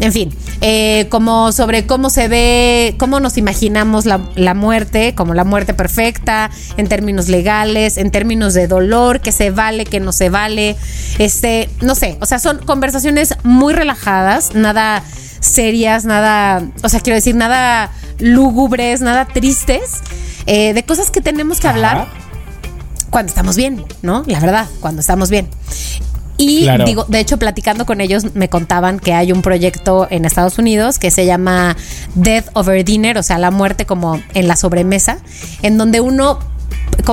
en fin, eh, como sobre cómo se ve, cómo nos imaginamos la, la muerte, como la muerte perfecta, en términos legales, en términos de dolor, que se vale, que no se vale, este, no sé, o sea, son conversaciones muy relajadas, nada serias, nada, o sea, quiero decir, nada lúgubres, nada tristes, eh, de cosas que tenemos que hablar cuando estamos bien, ¿no? La verdad, cuando estamos bien. Y Claro. digo, de hecho, platicando con ellos, me contaban que hay un proyecto en Estados Unidos que se llama Death Over Dinner, o sea, la muerte como en la sobremesa, en donde uno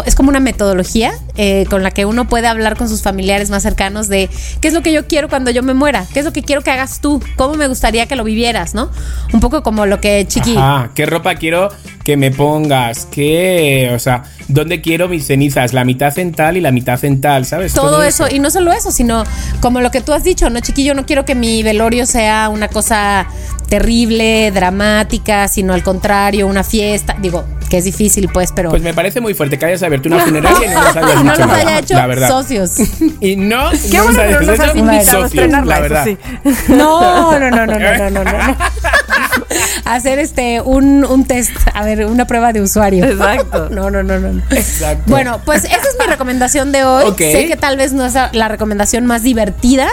es como una metodología eh, con la que uno puede hablar con sus familiares más cercanos de qué es lo que yo quiero cuando yo me muera, qué es lo que quiero que hagas tú, cómo me gustaría que lo vivieras, ¿no? Un poco como lo que Chiqui Ajá, ¿qué ropa quiero que me pongas? ¿Qué, o sea, dónde quiero mis cenizas? La mitad en tal y la mitad en tal, ¿sabes? todo eso. Y no solo eso, sino como lo que tú has dicho, ¿no, chiquillo? No quiero que mi velorio sea una cosa terrible, dramática, sino al contrario, una fiesta. Digo, que es difícil, pues, pero. Pues me parece muy fuerte que hayas abierto una funeraria y no nos hayas no nada, haya hecho la verdad. socios. Y no, Qué no nos has hecho socios, estrenarla, la verdad. sí. No, no, no, no, no, no, no, no. Hacer este un, un test, a ver, una prueba de usuario. Exacto. No, no, no, no. Exacto. Bueno, pues esa es mi recomendación de hoy. Sé que tal vez no es la recomendación más divertida,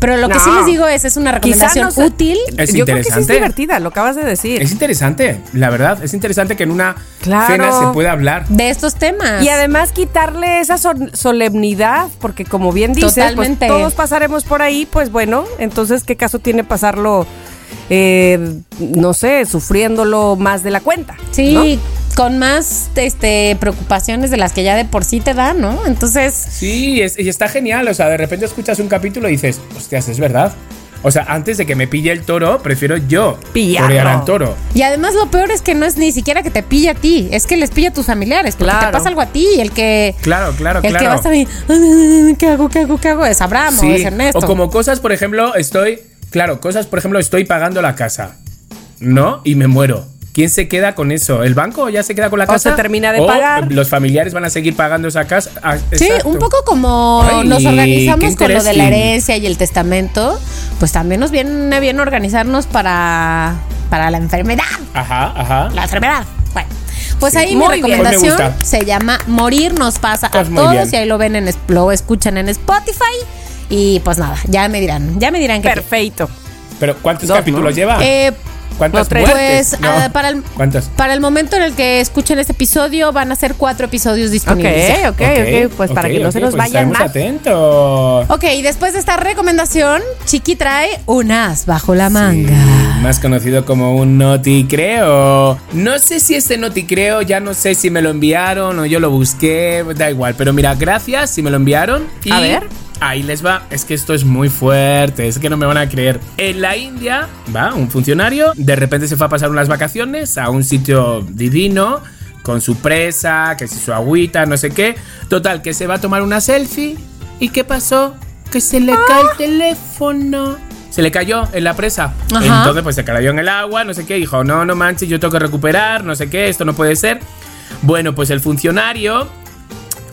pero lo que sí les digo es es una recomendación no útil. Es Yo creo que sí es interesante. divertida, lo acabas de decir. Es interesante, la verdad. Es interesante que en una Claro. cena se pueda hablar. de estos temas. Y además quitarle esa sol- solemnidad, porque como bien dices, pues, todos pasaremos por ahí, pues bueno, entonces qué caso tiene pasarlo, eh, no sé, sufriéndolo más de la cuenta. Sí, ¿no? Con más este preocupaciones de las que ya de por sí te dan, ¿no? Entonces, Sí, es- y está genial. O sea, de repente escuchas un capítulo y dices, hostias, es verdad. O sea, antes de que me pille el toro, prefiero yo torear al toro. y además lo peor es que no es ni siquiera que te pille a ti, es que les pilla a tus familiares, porque Claro. te pasa algo a ti el que Claro, claro, el claro. que va a estar ahí, ¿qué hago, qué hago, qué hago? Es Abraham o Sí, es Ernesto. o como cosas, por ejemplo, estoy. Claro, cosas, por ejemplo, estoy pagando la casa. ¿No? Y me muero. ¿Quién se queda con eso? ¿El banco ya se queda con la O casa? se termina de O pagar. Los familiares van a seguir pagando esa casa. Ah, Sí, exacto. un poco como Ay, nos organizamos con lo de la herencia y el testamento, pues también nos viene bien organizarnos para, para la enfermedad. Ajá, ajá. La enfermedad. Bueno, pues Sí. ahí mi recomendación Pues se llama Morir nos pasa Pues a muy todos bien. y ahí lo ven en lo escuchan en Spotify y pues nada, ya me dirán, ya me dirán que Perfecto. Pero ¿cuántos Dos, capítulos ¿no? lleva? Eh, ¿Cuántas No? Pues No. para, el, ¿Cuántas? para el momento en el que escuchen este episodio van a ser cuatro episodios Ok, disponibles. ya. ok, ok, pues para ok, que no se ok, nos pues vayan más. atentos. Ok, y después de esta recomendación, Chiqui trae un as bajo la manga. Sí, más conocido como un noti creo. No sé si este noti creo, ya no sé si me lo enviaron o yo lo busqué, da igual. Pero mira, gracias si me lo enviaron. Y A ver. Ahí les va, es que esto es muy fuerte, es que no me van a creer. En la India, va, un funcionario, de repente se fue a pasar unas vacaciones a un sitio divino, con su presa, que si su agüita, no sé qué. Total, que se va a tomar una selfie. ¿Y qué pasó? Que se le cae el teléfono. Se le cayó en la presa. Ajá. Entonces, pues se cayó en el agua, no sé qué. Dijo, no, no manches, yo tengo que recuperar, no sé qué, esto no puede ser. Bueno, pues el funcionario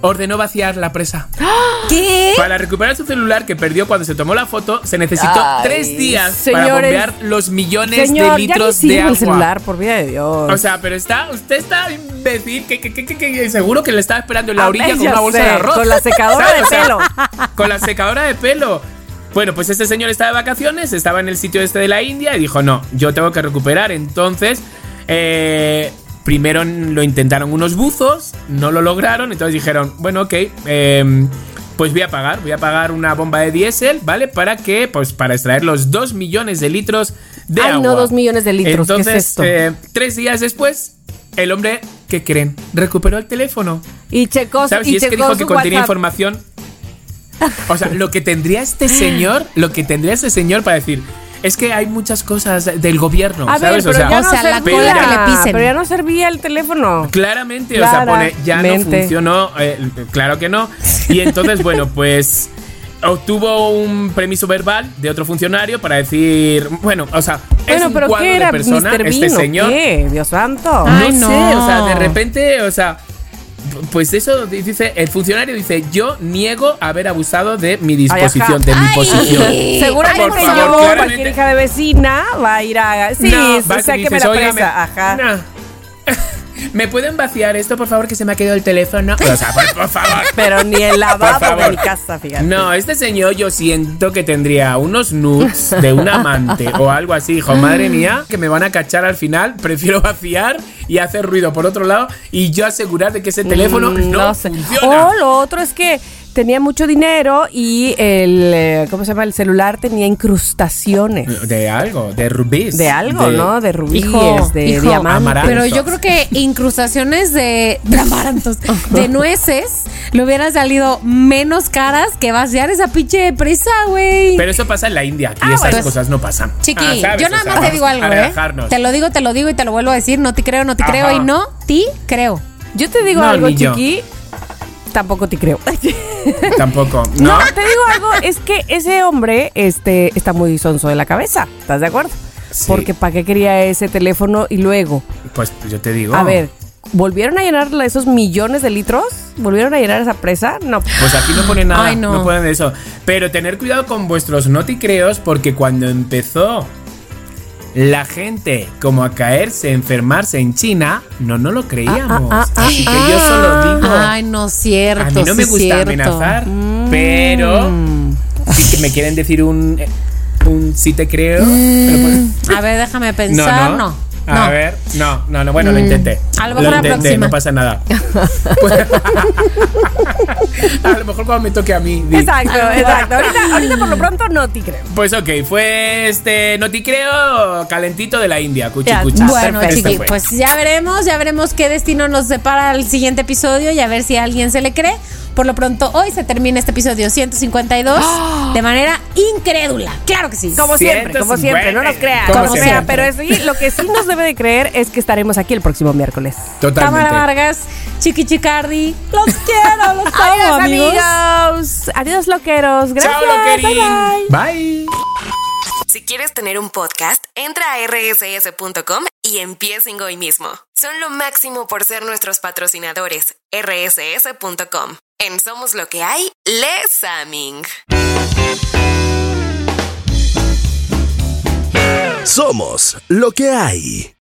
ordenó vaciar la presa. ¿Qué? Para recuperar su celular que perdió cuando se tomó la foto, se necesitó Ay, tres días para señores. bombear los millones Señor, de ya litros ni de sirve agua. el celular, por vida de Dios. O sea, pero está, usted está imbécil, que, que, que, que- que seguro que le estaba esperando en la A orilla ver, con una bolsa sé, de arroz. con la secadora ¿Sabes? de O sea, pelo. Con la secadora de pelo. Bueno, pues este señor estaba de vacaciones, estaba en el sitio este de la India y dijo, no, yo tengo que recuperar. Entonces, eh, primero lo intentaron unos buzos, no lo lograron, entonces dijeron, bueno, ok, eh, pues voy a pagar, voy a pagar una bomba de diésel, ¿vale? Para que, pues para extraer los 2 millones de litros de Ay, agua. no, dos millones de litros, ¿qué es Entonces, esto? eh, tres días después, el hombre, ¿qué creen? Recuperó el teléfono. y checó, ¿Sabes? y Y es que dijo que contenía WhatsApp. información. O sea, lo que tendría este señor, lo que tendría este señor para decir, es que hay muchas cosas del gobierno, A ver, ¿sabes? pero o sea, ya o no sea, la servía, cola que le pisen. Pero ya no servía el teléfono. claramente, o sea, pone, ya no funcionó, eh, claro que no. Y entonces, bueno, pues obtuvo un permiso verbal de otro funcionario para decir, bueno, o sea, es Bueno, un pero cuadro ¿qué era? de persona, ¿Mr. este señor. qué? Dios santo. Ay, no, no. sé, o sea, de repente, o sea, pues eso dice, el funcionario dice, yo niego haber abusado de mi disposición, ajá. de mi Ay. posición. Seguramente Por favor, yo, claramente. cualquier hija de vecina, va a ir a... Sí, No, o sea, que me dices, la "Óigame, presa. Ajá. no. ¿Me pueden vaciar esto, por favor, que se me ha caído el teléfono? O sea, por, por favor. Pero ni el lavabo de mi casa, fíjate. No, este señor yo siento que tendría unos nudes de un amante o algo así. Hijo, madre mía, que me van a cachar al final. Prefiero vaciar y hacer ruido por otro lado y yo asegurar de que ese teléfono Mm, no, sé. funciona. O lo otro es que tenía mucho dinero y el, eh, ¿cómo se llama? El celular tenía incrustaciones. De algo, de rubíes. De algo, ¿no? De rubíes, Hijo, de hijo, diamantes. amaranto. Pero yo creo que incrustaciones de, de amarantos, de nueces, le hubieran salido menos caras que vaciar esa pinche presa, güey. Pero eso pasa en la India. Aquí Ah, esas bueno. cosas no pasan. Chiqui, Ah, ¿sabes? yo O nada sea, más te digo algo, a ¿eh? Te lo digo, te lo digo y te lo vuelvo a decir. No te creo, no te creo Ajá. y no ti creo. Yo te digo No, algo, ni yo. Tampoco te creo. Tampoco. No, No. te digo algo, es que ese hombre este, está muy sonso de la cabeza. ¿Estás de acuerdo? Sí. Porque ¿para qué quería ese teléfono? Y luego, Pues yo te digo. a ver, ¿volvieron a llenar esos millones de litros? ¿Volvieron a llenar esa presa? No. Pues aquí no pone nada, Ay, no. no. ponen eso. Pero tener cuidado con vuestros noticreos porque cuando empezó la gente como a caerse, enfermarse en China, no no lo creíamos. Ah, ah, ah, Así que ah. yo solo digo, Ay, no cierto. a mí no me sí gusta cierto. amenazar, pero si que me quieren decir un eh, un sí te creo, lo pueden- A ver, déjame pensar. No, no. A ver, no, no, no, bueno, lo intenté. a lo mejor la intenté, próxima. no pasa nada. Pues- a lo mejor cuando me toque a mí. di. Exacto, exacto. Ahorita, ahorita por lo pronto no te creo. Pues ok, fue este noticreo calentito de la India, cuchi Ya cuchi. está. Bueno, chiqui, Este pues ya veremos, ya veremos qué destino nos separa el siguiente episodio y a ver si a alguien se le cree. Por lo pronto, hoy se termina este episodio 152 de manera incrédula. Claro que sí. Como siempre, como 150. siempre, no nos crean, Como crean, siempre. pero sí, lo que sí nos debe de creer es que estaremos aquí el próximo miércoles. Tamara Totalmente. Vargas, Chiqui Chicardi, los quiero, los amo, Adiós, amigos. amigos. Adiós, loqueros. Gracias. Chao. Bye, bye. Bye. Si quieres tener un podcast, entra a rss.com y empiecen hoy mismo. Son lo máximo por ser nuestros patrocinadores. rss.com. Somos Lo que hay, Les Aming. Somos lo que hay.